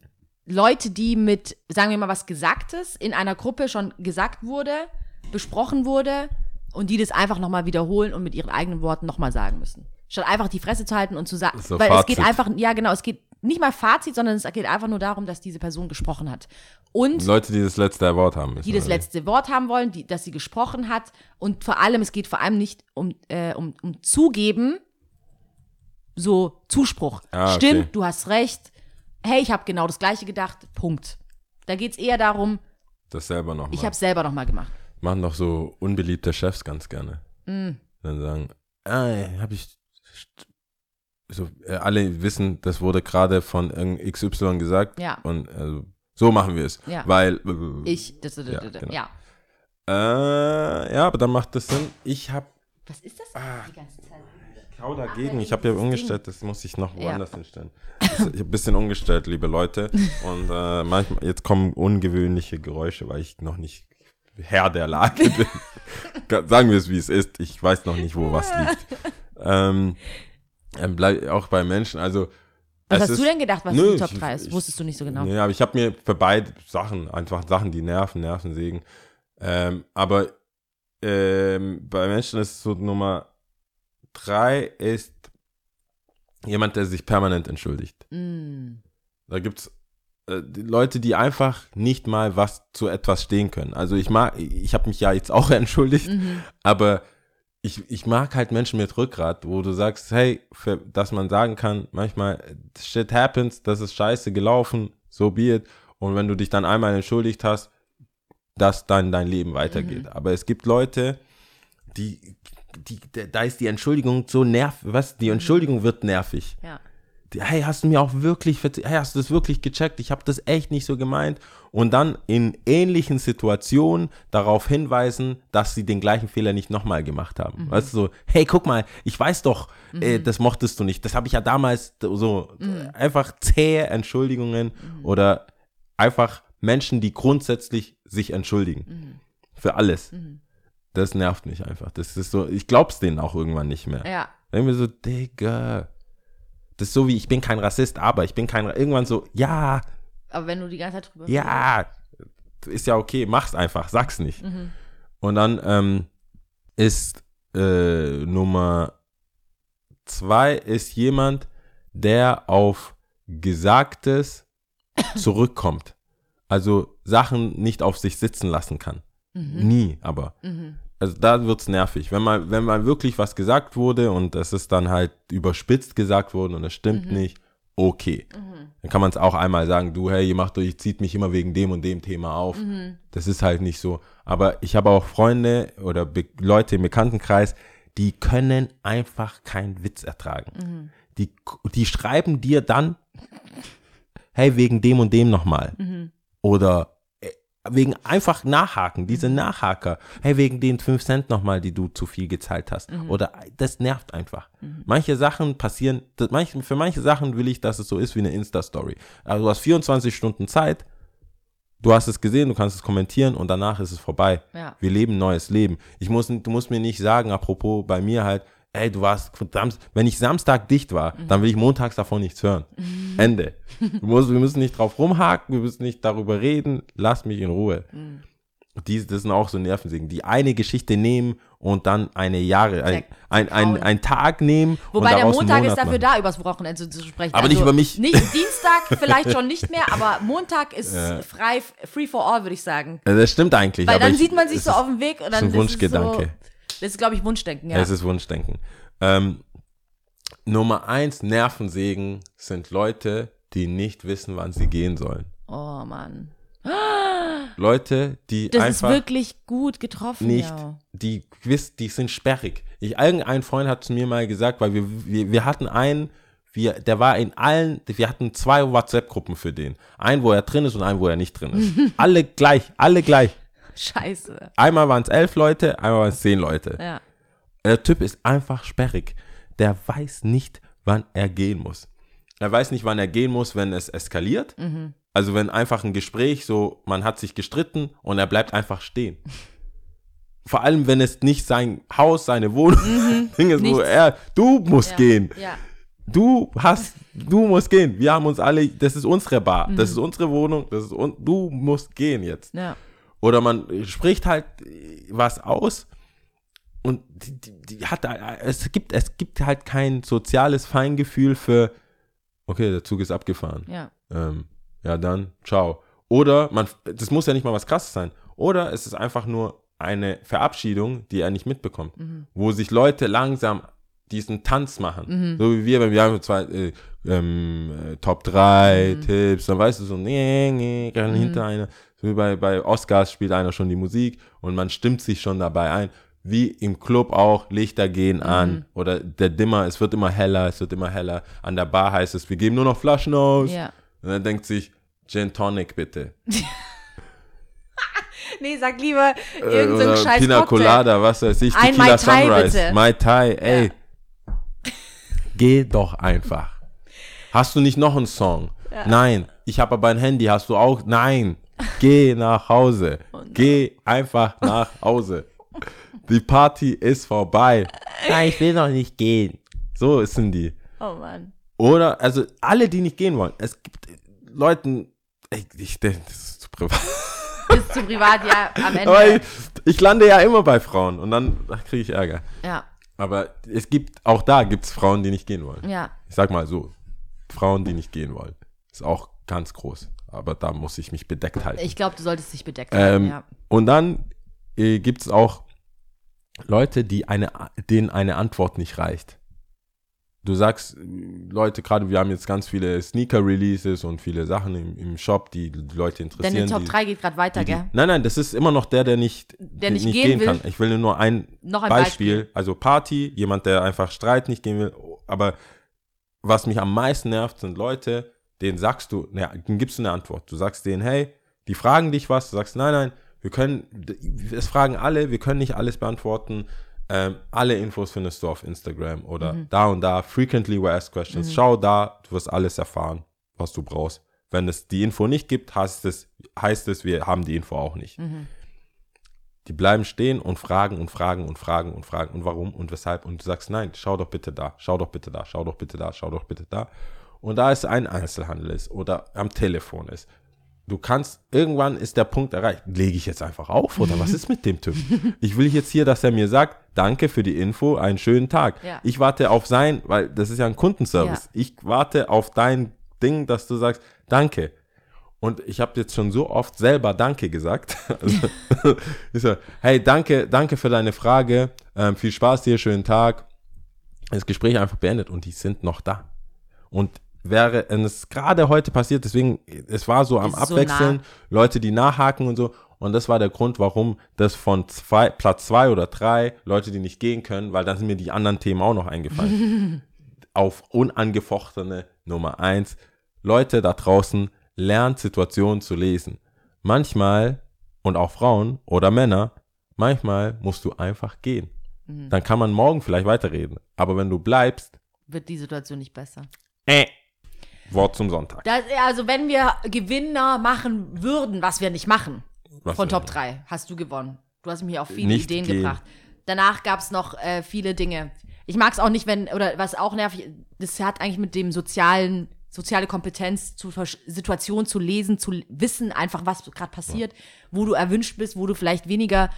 Leute, die mit, sagen wir mal, was Gesagtes in einer Gruppe schon gesagt wurde, besprochen wurde und die das einfach nochmal wiederholen und mit ihren eigenen Worten nochmal sagen müssen. Statt einfach die Fresse zu halten und zu sagen, So weil es geht Fazit. einfach, ja genau, es geht nicht mal Fazit, sondern es geht einfach nur darum, dass diese Person gesprochen hat. Und Leute, die das letzte Wort haben die das letzte Wort haben wollen, die, dass sie gesprochen hat. Und vor allem, es geht vor allem nicht um, äh, um, um Zugeben, so Zuspruch. Ah, okay. Stimmt, du hast recht. Hey, ich habe genau das Gleiche gedacht. Punkt. Da geht es eher darum, Das selber nochmal. ich habe es selber nochmal gemacht. Machen doch so unbeliebte Chefs ganz gerne. Mm. Dann sagen, ah, habe ich. So, äh, alle wissen, das wurde gerade von XY gesagt. Ja. Und also, so machen wir es. Ja. Weil. Ich, das, das, Ja, genau. ja. Äh, ja, aber dann macht das Sinn. Ich habe Was ist das die ganze Zeit? Kau dagegen. Ich habe ja umgestellt, das muss ich noch Ja. woanders hinstellen. Ich habe ein bisschen umgestellt, liebe Leute. Und äh, manchmal, jetzt kommen ungewöhnliche Geräusche, weil ich noch nicht Herr der Lage bin. *laughs* Sagen wir es, wie es ist. Ich weiß noch nicht, wo was liegt. Ähm, ähm, bleib auch bei Menschen, also. Was es hast ist- du denn gedacht, was Nö, die Top ich- 3 ist? ich- Wusstest du nicht so genau. Nee, aber ich habe mir für beide Sachen, einfach Sachen, die nerven, Nervensägen. Ähm, aber ähm, bei Menschen ist so Nummer drei ist jemand, der sich permanent entschuldigt. Mm. Da gibt's äh, die Leute, die einfach nicht mal was zu etwas stehen können. Also ich mag, ich habe mich ja jetzt auch *laughs* entschuldigt, Mhm. aber ich, ich mag halt Menschen mit Rückgrat, wo du sagst, hey, für, dass man sagen kann, manchmal, shit happens, das ist scheiße gelaufen, so be it. Und wenn du dich dann einmal entschuldigt hast, dass dann dein Leben weitergeht. Aber es gibt Leute, die, die, da ist die Entschuldigung so nervig, was, die Entschuldigung wird nervig Ja. die, hey, hast du mir auch wirklich, hey, hast du das wirklich gecheckt? Ich habe das echt nicht so gemeint. Und dann in ähnlichen Situationen darauf hinweisen, dass sie den gleichen Fehler nicht nochmal gemacht haben. Weißt du, so, hey, guck mal, ich weiß doch, äh, das mochtest du nicht. Das habe ich ja damals so, einfach zähe Entschuldigungen oder einfach Menschen, die grundsätzlich sich entschuldigen. Für alles. Das nervt mich einfach. Das ist so, ich glaub's denen auch irgendwann nicht mehr. Ja. Irgendwie so, Digga. Das ist so wie, ich bin kein Rassist, aber ich bin kein, irgendwann so, ja, Aber wenn du die ganze Zeit drüber ja, ist ja okay, mach's einfach, sag's nicht. Und dann ähm, ist äh, Nummer zwei ist jemand, der auf Gesagtes *coughs* zurückkommt. Also Sachen nicht auf sich sitzen lassen kann. Nie, aber. Also da wird's nervig. Wenn mal, wenn mal wirklich was gesagt wurde und das ist dann halt überspitzt gesagt worden und es stimmt nicht, okay. Dann kann man es auch einmal sagen, du, hey, ihr macht euch, zieht mich immer wegen dem und dem Thema auf. Das ist halt nicht so. Aber ich habe auch Freunde oder Be Leute im Bekanntenkreis, die können einfach keinen Witz ertragen. Die, die schreiben dir dann, hey, wegen dem und dem nochmal. Oder äh, wegen einfach Nachhaken, diese Nachhaker. Hey, wegen den 5 Cent nochmal, die du zu viel gezahlt hast. Oder äh, das nervt einfach. Manche Sachen passieren, das, manche, für manche Sachen will ich, dass es so ist wie eine Insta-Story. Also du hast 24 Stunden Zeit, du hast es gesehen, du kannst es kommentieren und danach ist es vorbei. Ja. Wir leben ein neues Leben. Ich muss, du musst mir nicht sagen, apropos bei mir halt, ey, du warst, Samst- wenn ich Samstag dicht war, dann will ich montags davon nichts hören. Ende. Du musst, wir müssen nicht drauf rumhaken, wir müssen nicht darüber reden, lass mich in Ruhe. Die, das sind auch so Nervensägen, die eine Geschichte nehmen und dann eine Jahre, ein, ein, ein, ein Tag nehmen Wobei der Montag ist dafür machen. da, übers Wochenende zu, zu sprechen. Also Aber nicht über mich. Nicht Dienstag vielleicht schon nicht mehr, *laughs* aber Montag ist frei, free for all, würde ich sagen. Ja, Das stimmt eigentlich. Weil dann ich, sieht man sich so ist- auf dem Weg und dann ein ist es Wunschgedanke. So, das ist, glaube ich, Wunschdenken, ja. Es ist Wunschdenken. Ähm, Nummer eins, Nervensägen sind Leute, die nicht wissen, wann sie gehen sollen. oh Mann. Leute, die Das ist einfach wirklich gut getroffen, nicht, ja. die die sind sperrig. Ich, irgendein Freund hat zu mir mal gesagt, weil wir, wir, wir hatten einen, wir, der war in allen, wir hatten zwei WhatsApp-Gruppen für den. Einen, wo er drin ist und einen, wo er nicht drin ist. *laughs* alle gleich, alle gleich. Scheiße. Einmal waren es elf Leute, einmal waren es zehn Leute. Ja. Der Typ ist einfach sperrig. Der weiß nicht, wann er gehen muss. Er weiß nicht, wann er gehen muss, wenn es eskaliert. Also wenn einfach ein Gespräch so, man hat sich gestritten und er bleibt einfach stehen. *laughs* Vor allem, wenn es nicht sein Haus, seine Wohnung, *laughs* Ding ist, wo Nichts. er, du musst Ja. gehen. Ja. Du hast, du musst gehen. Wir haben uns alle, das ist unsere Bar, das ist unsere Wohnung, das ist, un, du musst gehen jetzt. Ja. Oder man spricht halt was aus und die, die, die hat, es gibt, es gibt halt kein soziales Feingefühl für, okay, der Zug ist abgefahren. Ja. Ähm, ja, dann, ciao. Oder man, das muss ja nicht mal was krasses sein. Oder es ist einfach nur eine Verabschiedung, die er nicht mitbekommt. Wo sich Leute langsam diesen Tanz machen. So wie wir, wenn wir haben zwei äh, ähm, äh, Top 3 Tipps, dann weißt du so, nee, nee, kann hinter einer. So wie bei, bei Oscars spielt einer schon die Musik und man stimmt sich schon dabei ein. Wie im Club auch, Lichter gehen an oder der Dimmer, es wird immer heller, es wird immer heller. An der Bar heißt es, wir geben nur noch Flaschen aus. Ja. Und dann denkt sich, Gin Tonic bitte. *laughs* Nee, sag lieber Äh, irgendeinen oder scheiß Pina Cocktail. Colada, was weiß ich, Ein Tequila Mai Tai, Sunrise, bitte. Mai Tai, ey. Geh doch einfach. Hast du nicht noch einen Song? Nein. Ich habe aber ein Handy, hast du auch? Nein. *laughs* Geh nach Hause. Oh Geh einfach nach Hause. Die Party ist vorbei. Nein, ich will noch nicht gehen. So sind die. Oh Mann. Oder, also alle, die nicht gehen wollen. Es gibt Leuten, ich, ich denke, das ist zu privat. *laughs* Bis zu privat, ja, am Ende. Aber ich, ich lande ja immer bei Frauen und dann kriege ich Ärger. ja, Aber es gibt, auch da gibt es Frauen, die nicht gehen wollen. ja. Ich sag mal so, Frauen, die nicht gehen wollen. Ist auch ganz groß. Aber da muss ich mich bedeckt halten. Ich glaube, du solltest dich bedeckt halten, ähm, ja. Und dann äh, gibt es auch Leute, die eine, denen eine Antwort nicht reicht. Du sagst, Leute, gerade wir haben jetzt ganz viele Sneaker-Releases und viele Sachen im, im Shop, die die Leute Denn interessieren. die Top die, 3 geht gerade weiter, die, gell? nein, nein, das ist immer noch der, der nicht, Der nicht gehen will. kann. Ich will nur ein, Noch ein Beispiel, Beispiel. also Party, jemand, der einfach Streit nicht gehen will. Aber was mich am meisten nervt, sind Leute, denen sagst du, naja, denen gibst du eine Antwort. Du sagst denen, hey, die fragen dich was, du sagst, nein, nein, wir können, es fragen alle, wir können nicht alles beantworten. Ähm, alle Infos findest du auf Instagram oder Mhm. da und da, frequently were asked questions. Schau da, du wirst alles erfahren, was du brauchst. Wenn es die Info nicht gibt, heißt es, heißt es wir haben die Info auch nicht. Mhm. Die bleiben stehen und fragen und fragen und fragen und fragen und warum und weshalb. Und du sagst, nein, schau doch bitte da, schau doch bitte da, schau doch bitte da, schau doch bitte da. Und da es ein Einzelhandel ist oder am Telefon ist, du kannst, irgendwann ist der Punkt erreicht. Lege ich jetzt einfach auf oder was ist mit dem Typ? *laughs* Ich will jetzt hier, dass er mir sagt, danke für die Info, einen schönen Tag. Ja. Ich warte auf sein, weil das ist ja ein Kundenservice. Ja. Ich warte auf dein Ding, dass du sagst, danke. Und ich habe jetzt schon so oft selber Danke gesagt. *laughs* Also, *laughs* ich so, hey, danke, danke für deine Frage. Ähm, viel Spaß dir, schönen Tag. Das Gespräch einfach beendet und die sind noch da. Und wäre es gerade heute passiert, deswegen, es war so am so Abwechseln, nah. Leute, die nachhaken und so. Und das war der Grund, warum das von zwei, Platz zwei oder drei Leute, die nicht gehen können, weil dann sind mir die anderen Themen auch noch eingefallen. *laughs* Auf unangefochtene Nummer eins. Leute da draußen, lernt Situationen zu lesen. Manchmal, und auch Frauen oder Männer, manchmal musst du einfach gehen. Mhm. Dann kann man morgen vielleicht weiterreden. Aber wenn du bleibst, Wird die Situation nicht besser. äh, Wort zum Sonntag. Das, also, wenn wir Gewinner machen würden, was wir nicht machen, Was von? Top 3, hast du gewonnen. Du hast mir auf viele Nicht Ideen gehen. gebracht. Danach gab es noch äh, viele Dinge. Ich mag es auch nicht, wenn, oder was auch nervig, das hat eigentlich mit dem sozialen, soziale Kompetenz, zu Situation zu lesen, zu wissen, einfach was gerade passiert, wo du erwünscht bist, wo du vielleicht weniger,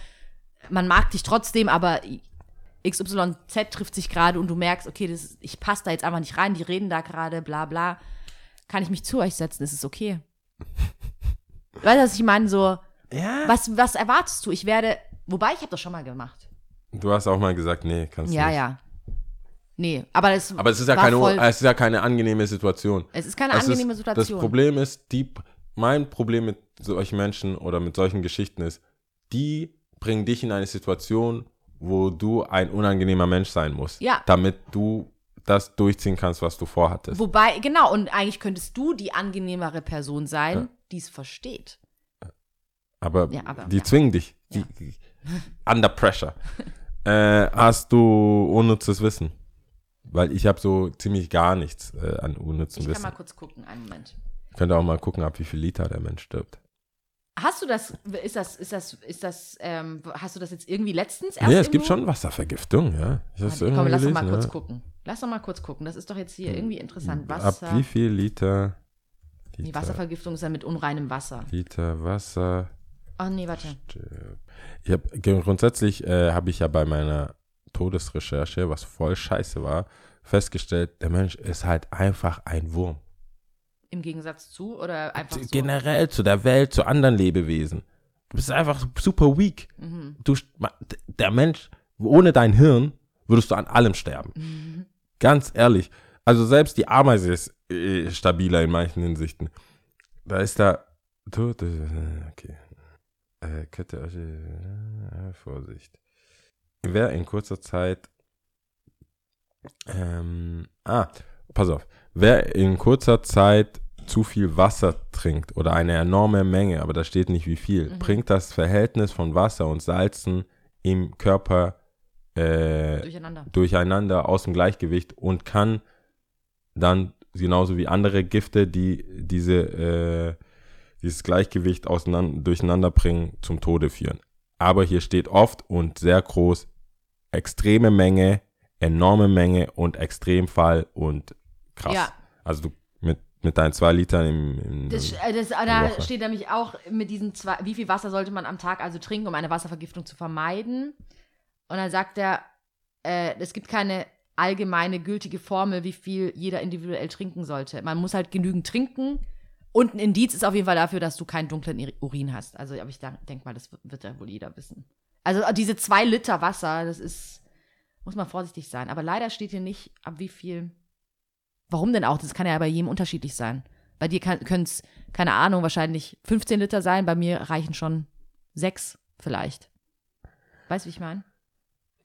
man mag dich trotzdem, aber XYZ trifft sich gerade und du merkst, okay, das, ich passe da jetzt einfach nicht rein, die reden da gerade, bla bla. Kann ich mich zu euch setzen? Ist es okay? *laughs* weißt du, was ich meine? So, Ja. was, was erwartest du? Ich werde, wobei ich habe das schon mal gemacht. Du hast auch mal gesagt, nee, kannst du Ja, nicht. ja. Nee, aber das Aber es ist ja keine, voll, es ist ja keine angenehme Situation. es ist keine Es angenehme ist, Situation. Das Problem ist, die, mein Problem mit solchen Menschen oder mit solchen Geschichten ist, die bringen dich in eine Situation, wo du ein unangenehmer Mensch sein musst. Ja. Damit du das durchziehen kannst, was du vorhattest. Wobei, genau, und eigentlich könntest du die angenehmere Person sein, die es versteht. Aber, Ja, aber- die ja. zwingen dich. Die, under pressure. *laughs* äh, hast du unnützes Wissen? Weil ich habe so ziemlich gar nichts äh, an unnützem Ich kann Wissen. mal kurz gucken, einen Moment. Könnt ihr auch mal gucken, ab wie viel Liter der Mensch stirbt. Hast du das, ist das, ist das, ist das, ähm, hast du das jetzt irgendwie letztens erst Nee, es gibt schon Wasservergiftung, ja. Ich irgendwo Komm, lass doch mal kurz ja. gucken. Lass doch mal kurz gucken. Das ist doch jetzt hier irgendwie interessant. Ab Wasser. wie viel Liter, Die Liter, Wasservergiftung ist ja mit unreinem Wasser. Liter Wasser Ach nee, warte. Ich hab, grundsätzlich äh, habe ich ja bei meiner Todesrecherche, was voll scheiße war, festgestellt, der Mensch ist halt einfach ein Wurm. Im Gegensatz zu oder einfach so? Generell zu der Welt, zu anderen Lebewesen. Du bist einfach super weak. Mhm. Du, der Mensch, ohne dein Hirn würdest du an allem sterben. Mhm. Ganz ehrlich. Also selbst die Ameise ist äh, stabiler in manchen Hinsichten. Da ist da. Okay. Äh, Kette, äh, Vorsicht. Wer in kurzer Zeit. Ähm, ah, pass auf. Wer in kurzer Zeit zu viel Wasser trinkt oder eine enorme Menge, aber da steht nicht wie viel, Mhm. bringt das Verhältnis von Wasser und Salzen im Körper äh, Durcheinander. durcheinander aus dem Gleichgewicht und kann dann genauso wie andere Gifte, die diese, äh, dieses Gleichgewicht auseinander, durcheinander bringen, zum Tode führen. Aber hier steht oft und sehr groß extreme Menge, enorme Menge und Extremfall und krass. Ja. Also du mit, mit deinen zwei Litern im, im Das, äh, das, da steht nämlich auch mit diesen zwei, wie viel Wasser sollte man am Tag also trinken, um eine Wasservergiftung zu vermeiden. Und dann sagt er, äh, es gibt keine allgemeine gültige Formel, wie viel jeder individuell trinken sollte. Man muss halt genügend trinken. Und ein Indiz ist auf jeden Fall dafür, dass du keinen dunklen Urin hast. Also, aber ich denke mal, das wird ja wohl jeder wissen. Also, diese zwei Liter Wasser, das ist, muss man vorsichtig sein. Aber leider steht hier nicht, ab wie viel. Warum denn auch? Das kann ja bei jedem unterschiedlich sein. Bei dir können es, keine Ahnung, wahrscheinlich 15 Liter sein. Bei mir reichen schon sechs vielleicht. Weißt du, wie ich meine?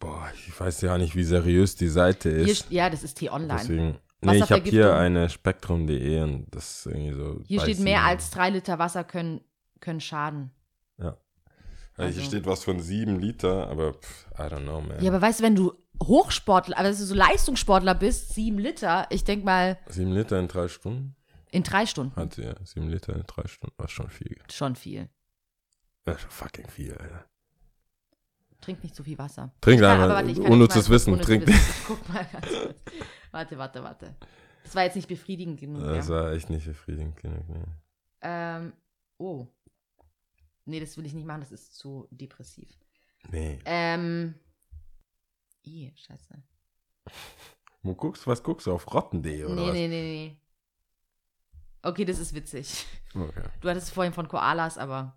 Boah, ich weiß ja nicht, wie seriös die Seite Hier, ist. st- ja, das ist T-Online. Deswegen. Nee, ich habe hier eine Spektrum.de und das ist irgendwie so. Hier steht, mehr nicht. als drei Liter Wasser können, können schaden. Also Also- hier steht was von sieben Liter, aber pff, I don't know, man. Ja, aber weißt du, wenn du Hochsportler, also so Leistungssportler bist, sieben Liter, ich denk mal, sieben Liter in drei Stunden? in drei Stunden Hat sie ja. Sieben Liter in drei Stunden. War schon viel. schon viel. Ist schon fucking viel, Alter. Trink nicht zu viel Wasser. Trink kann- einfach. aber warte, Unnützes mal- Wissen. unnützes Trink. Wissen. *laughs* Guck mal ganz kurz. Warte, warte, warte. Das war jetzt nicht befriedigend genug. Das ja. war echt nicht befriedigend genug. Nee. Ähm, oh. Nee, das will ich nicht machen, das ist zu depressiv. nee. Ähm. Ih, scheiße. Wo guckst, was guckst du? Auf Rotten.de oder Nee, was? nee, nee, nee. Okay, das ist witzig. Okay. Du hattest vorhin von Koalas, aber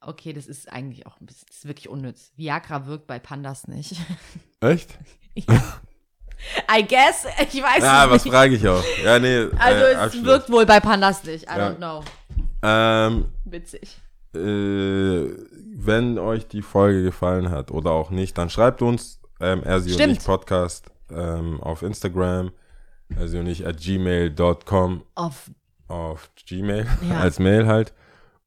okay, das ist eigentlich auch ein bisschen, das ist wirklich unnütz. Viagra wirkt bei Pandas nicht. *laughs* Echt? I guess, ich weiß Ja, es was nicht. frage ich auch. Ja, nee. Also äh, es wirkt wohl bei Pandas nicht. I Ja. don't know. Ähm, Witzig. äh, wenn euch die Folge gefallen hat oder auch nicht, dann schreibt uns ähm, Ersi und ich Podcast ähm, auf Instagram, Ersi und ich at gmail.com Auf auf Gmail *laughs* Ja. als Mail halt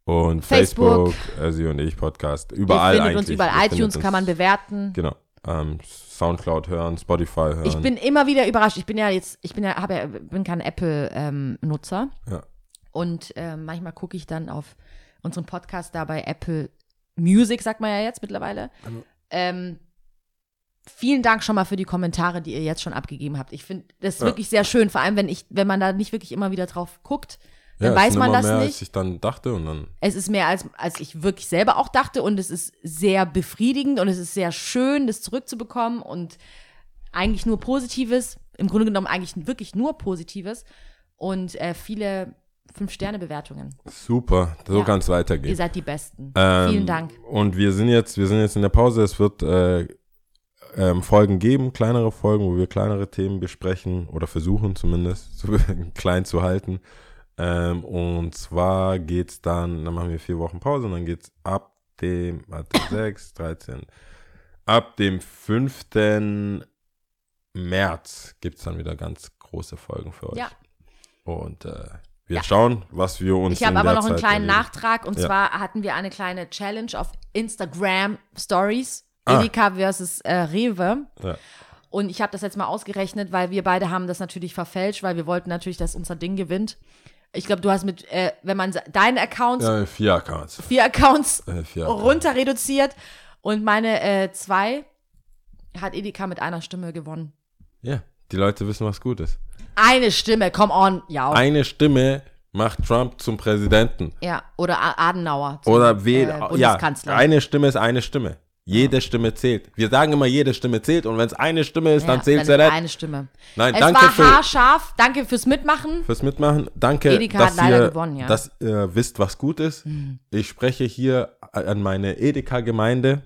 und Facebook. Facebook, Ersi und ich Podcast, Ihr überall findet eigentlich. uns überall. Ihr iTunes uns- kann man bewerten. Genau. Ähm, Soundcloud hören, Spotify hören. Ich bin immer wieder überrascht. Ich bin ja jetzt, ich bin ja, habe ja, bin kein Apple-Nutzer. Ja. Und ähm, manchmal gucke ich dann auf unseren Podcast da bei Apple Music, sagt man ja jetzt mittlerweile. Ähm, vielen Dank schon mal für die Kommentare, die ihr jetzt schon abgegeben habt. Ich finde das Ja. wirklich sehr schön, vor allem wenn ich, wenn man da nicht wirklich immer wieder drauf guckt, dann es weiß man das mehr, nicht. als ich dann dachte und dann Es ist mehr als, als ich wirklich selber auch dachte und es ist sehr befriedigend und es ist sehr schön, das zurückzubekommen und eigentlich nur Positives, im Grunde genommen eigentlich wirklich nur Positives und äh, viele Fünf-Sterne-Bewertungen. super, so Ja. kann es weitergehen. Ihr seid die Besten. Ähm, Vielen Dank. Und wir sind jetzt, wir sind jetzt in der Pause. Es wird äh, ähm, Folgen geben, kleinere Folgen, wo wir kleinere Themen besprechen oder versuchen zumindest *laughs* zu, klein zu halten. Ähm, und zwar geht's dann, dann machen wir vier Wochen Pause und dann geht's ab dem, warte, *coughs* 6, 13, ab dem 5. März gibt's dann wieder ganz große Folgen für euch. Ja. Und äh, wir Ja. schauen, was wir uns Ich habe aber noch einen Zeit kleinen erleben. Nachtrag und Ja. zwar hatten wir eine kleine Challenge auf Instagram Stories. Ah. Edeka versus äh, Rewe. Ja. Und ich habe das jetzt mal ausgerechnet, weil wir beide haben das natürlich verfälscht, weil wir wollten natürlich, dass unser Ding gewinnt. Ich glaube, du hast mit, äh, wenn man deine Accounts, Ja, vier Accounts. vier Accounts Äh, vier Accounts. runter reduziert und meine äh, zwei hat Edeka mit einer Stimme gewonnen. Ja, die Leute wissen, was gut ist. Eine Stimme, come on, ja. Eine Stimme macht Trump zum Präsidenten. ja, oder Adenauer. zum, Oder wählt. äh, ja, Bundeskanzler. eine Stimme ist eine Stimme. Jede Stimme zählt. Wir sagen immer, jede Stimme zählt. Und wenn es eine Stimme ist, dann Ja, zählt sie ist nicht. eine Stimme. Nein, es danke war für, haarscharf. Danke fürs Mitmachen. fürs Mitmachen. Danke, Edeka dass, hat leider ihr, gewonnen, ja. Mhm. dass ihr wisst, was gut ist. Ich spreche hier an meine Edeka-Gemeinde.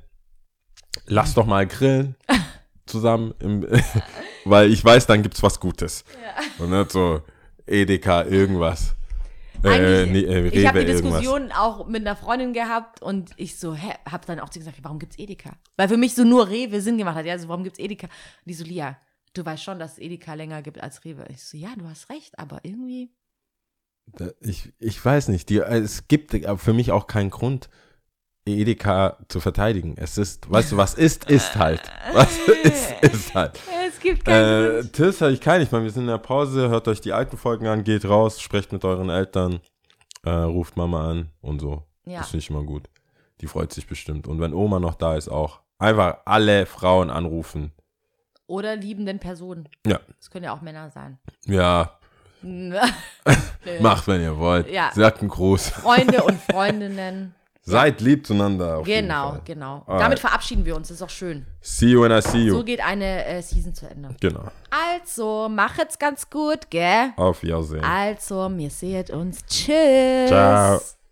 Lass doch mal grillen *laughs* zusammen. Im, *laughs* weil ich weiß, dann gibt's was Gutes. Und nicht so Edeka irgendwas. Äh, nee, äh, ich habe Rewe die irgendwas. Diskussion auch mit einer Freundin gehabt und ich so, hä, hab dann auch gesagt, warum gibt's Edeka? Weil für mich so nur Rewe Sinn gemacht hat. Ja, so, warum gibt's Edeka? Und die so, Lia, du weißt schon, dass es Edeka länger gibt als Rewe. Ich so, ja, du hast recht, aber irgendwie Da- Ich, ich weiß nicht, die, es gibt für mich auch keinen Grund, Edeka zu verteidigen. Es ist, weißt du, was ist, ist halt. Was *laughs* ist, ist halt. Es gibt Äh, Tipps habe ich keine. Ich meine, wir sind in der Pause. Hört euch die alten Folgen an, geht raus, sprecht mit euren Eltern, äh, ruft Mama an und so. Ja. Das finde ich immer gut. Die freut sich bestimmt. Und wenn Oma noch da ist, auch. Einfach alle Frauen anrufen. Oder liebenden Personen. Ja. Das können ja auch Männer sein. Ja, *laughs* *laughs* macht, wenn ihr wollt. Ja. Sagt einen Gruß. Freunde und Freundinnen. Seid lieb zueinander. Genau, genau. Alright. Damit verabschieden wir uns. Das ist auch schön. See you when I see you. So geht eine äh, Season zu Ende. genau. Also, machet's ganz gut, gell? Auf Wiedersehen. Also, wir seht uns. Tschüss. Ciao.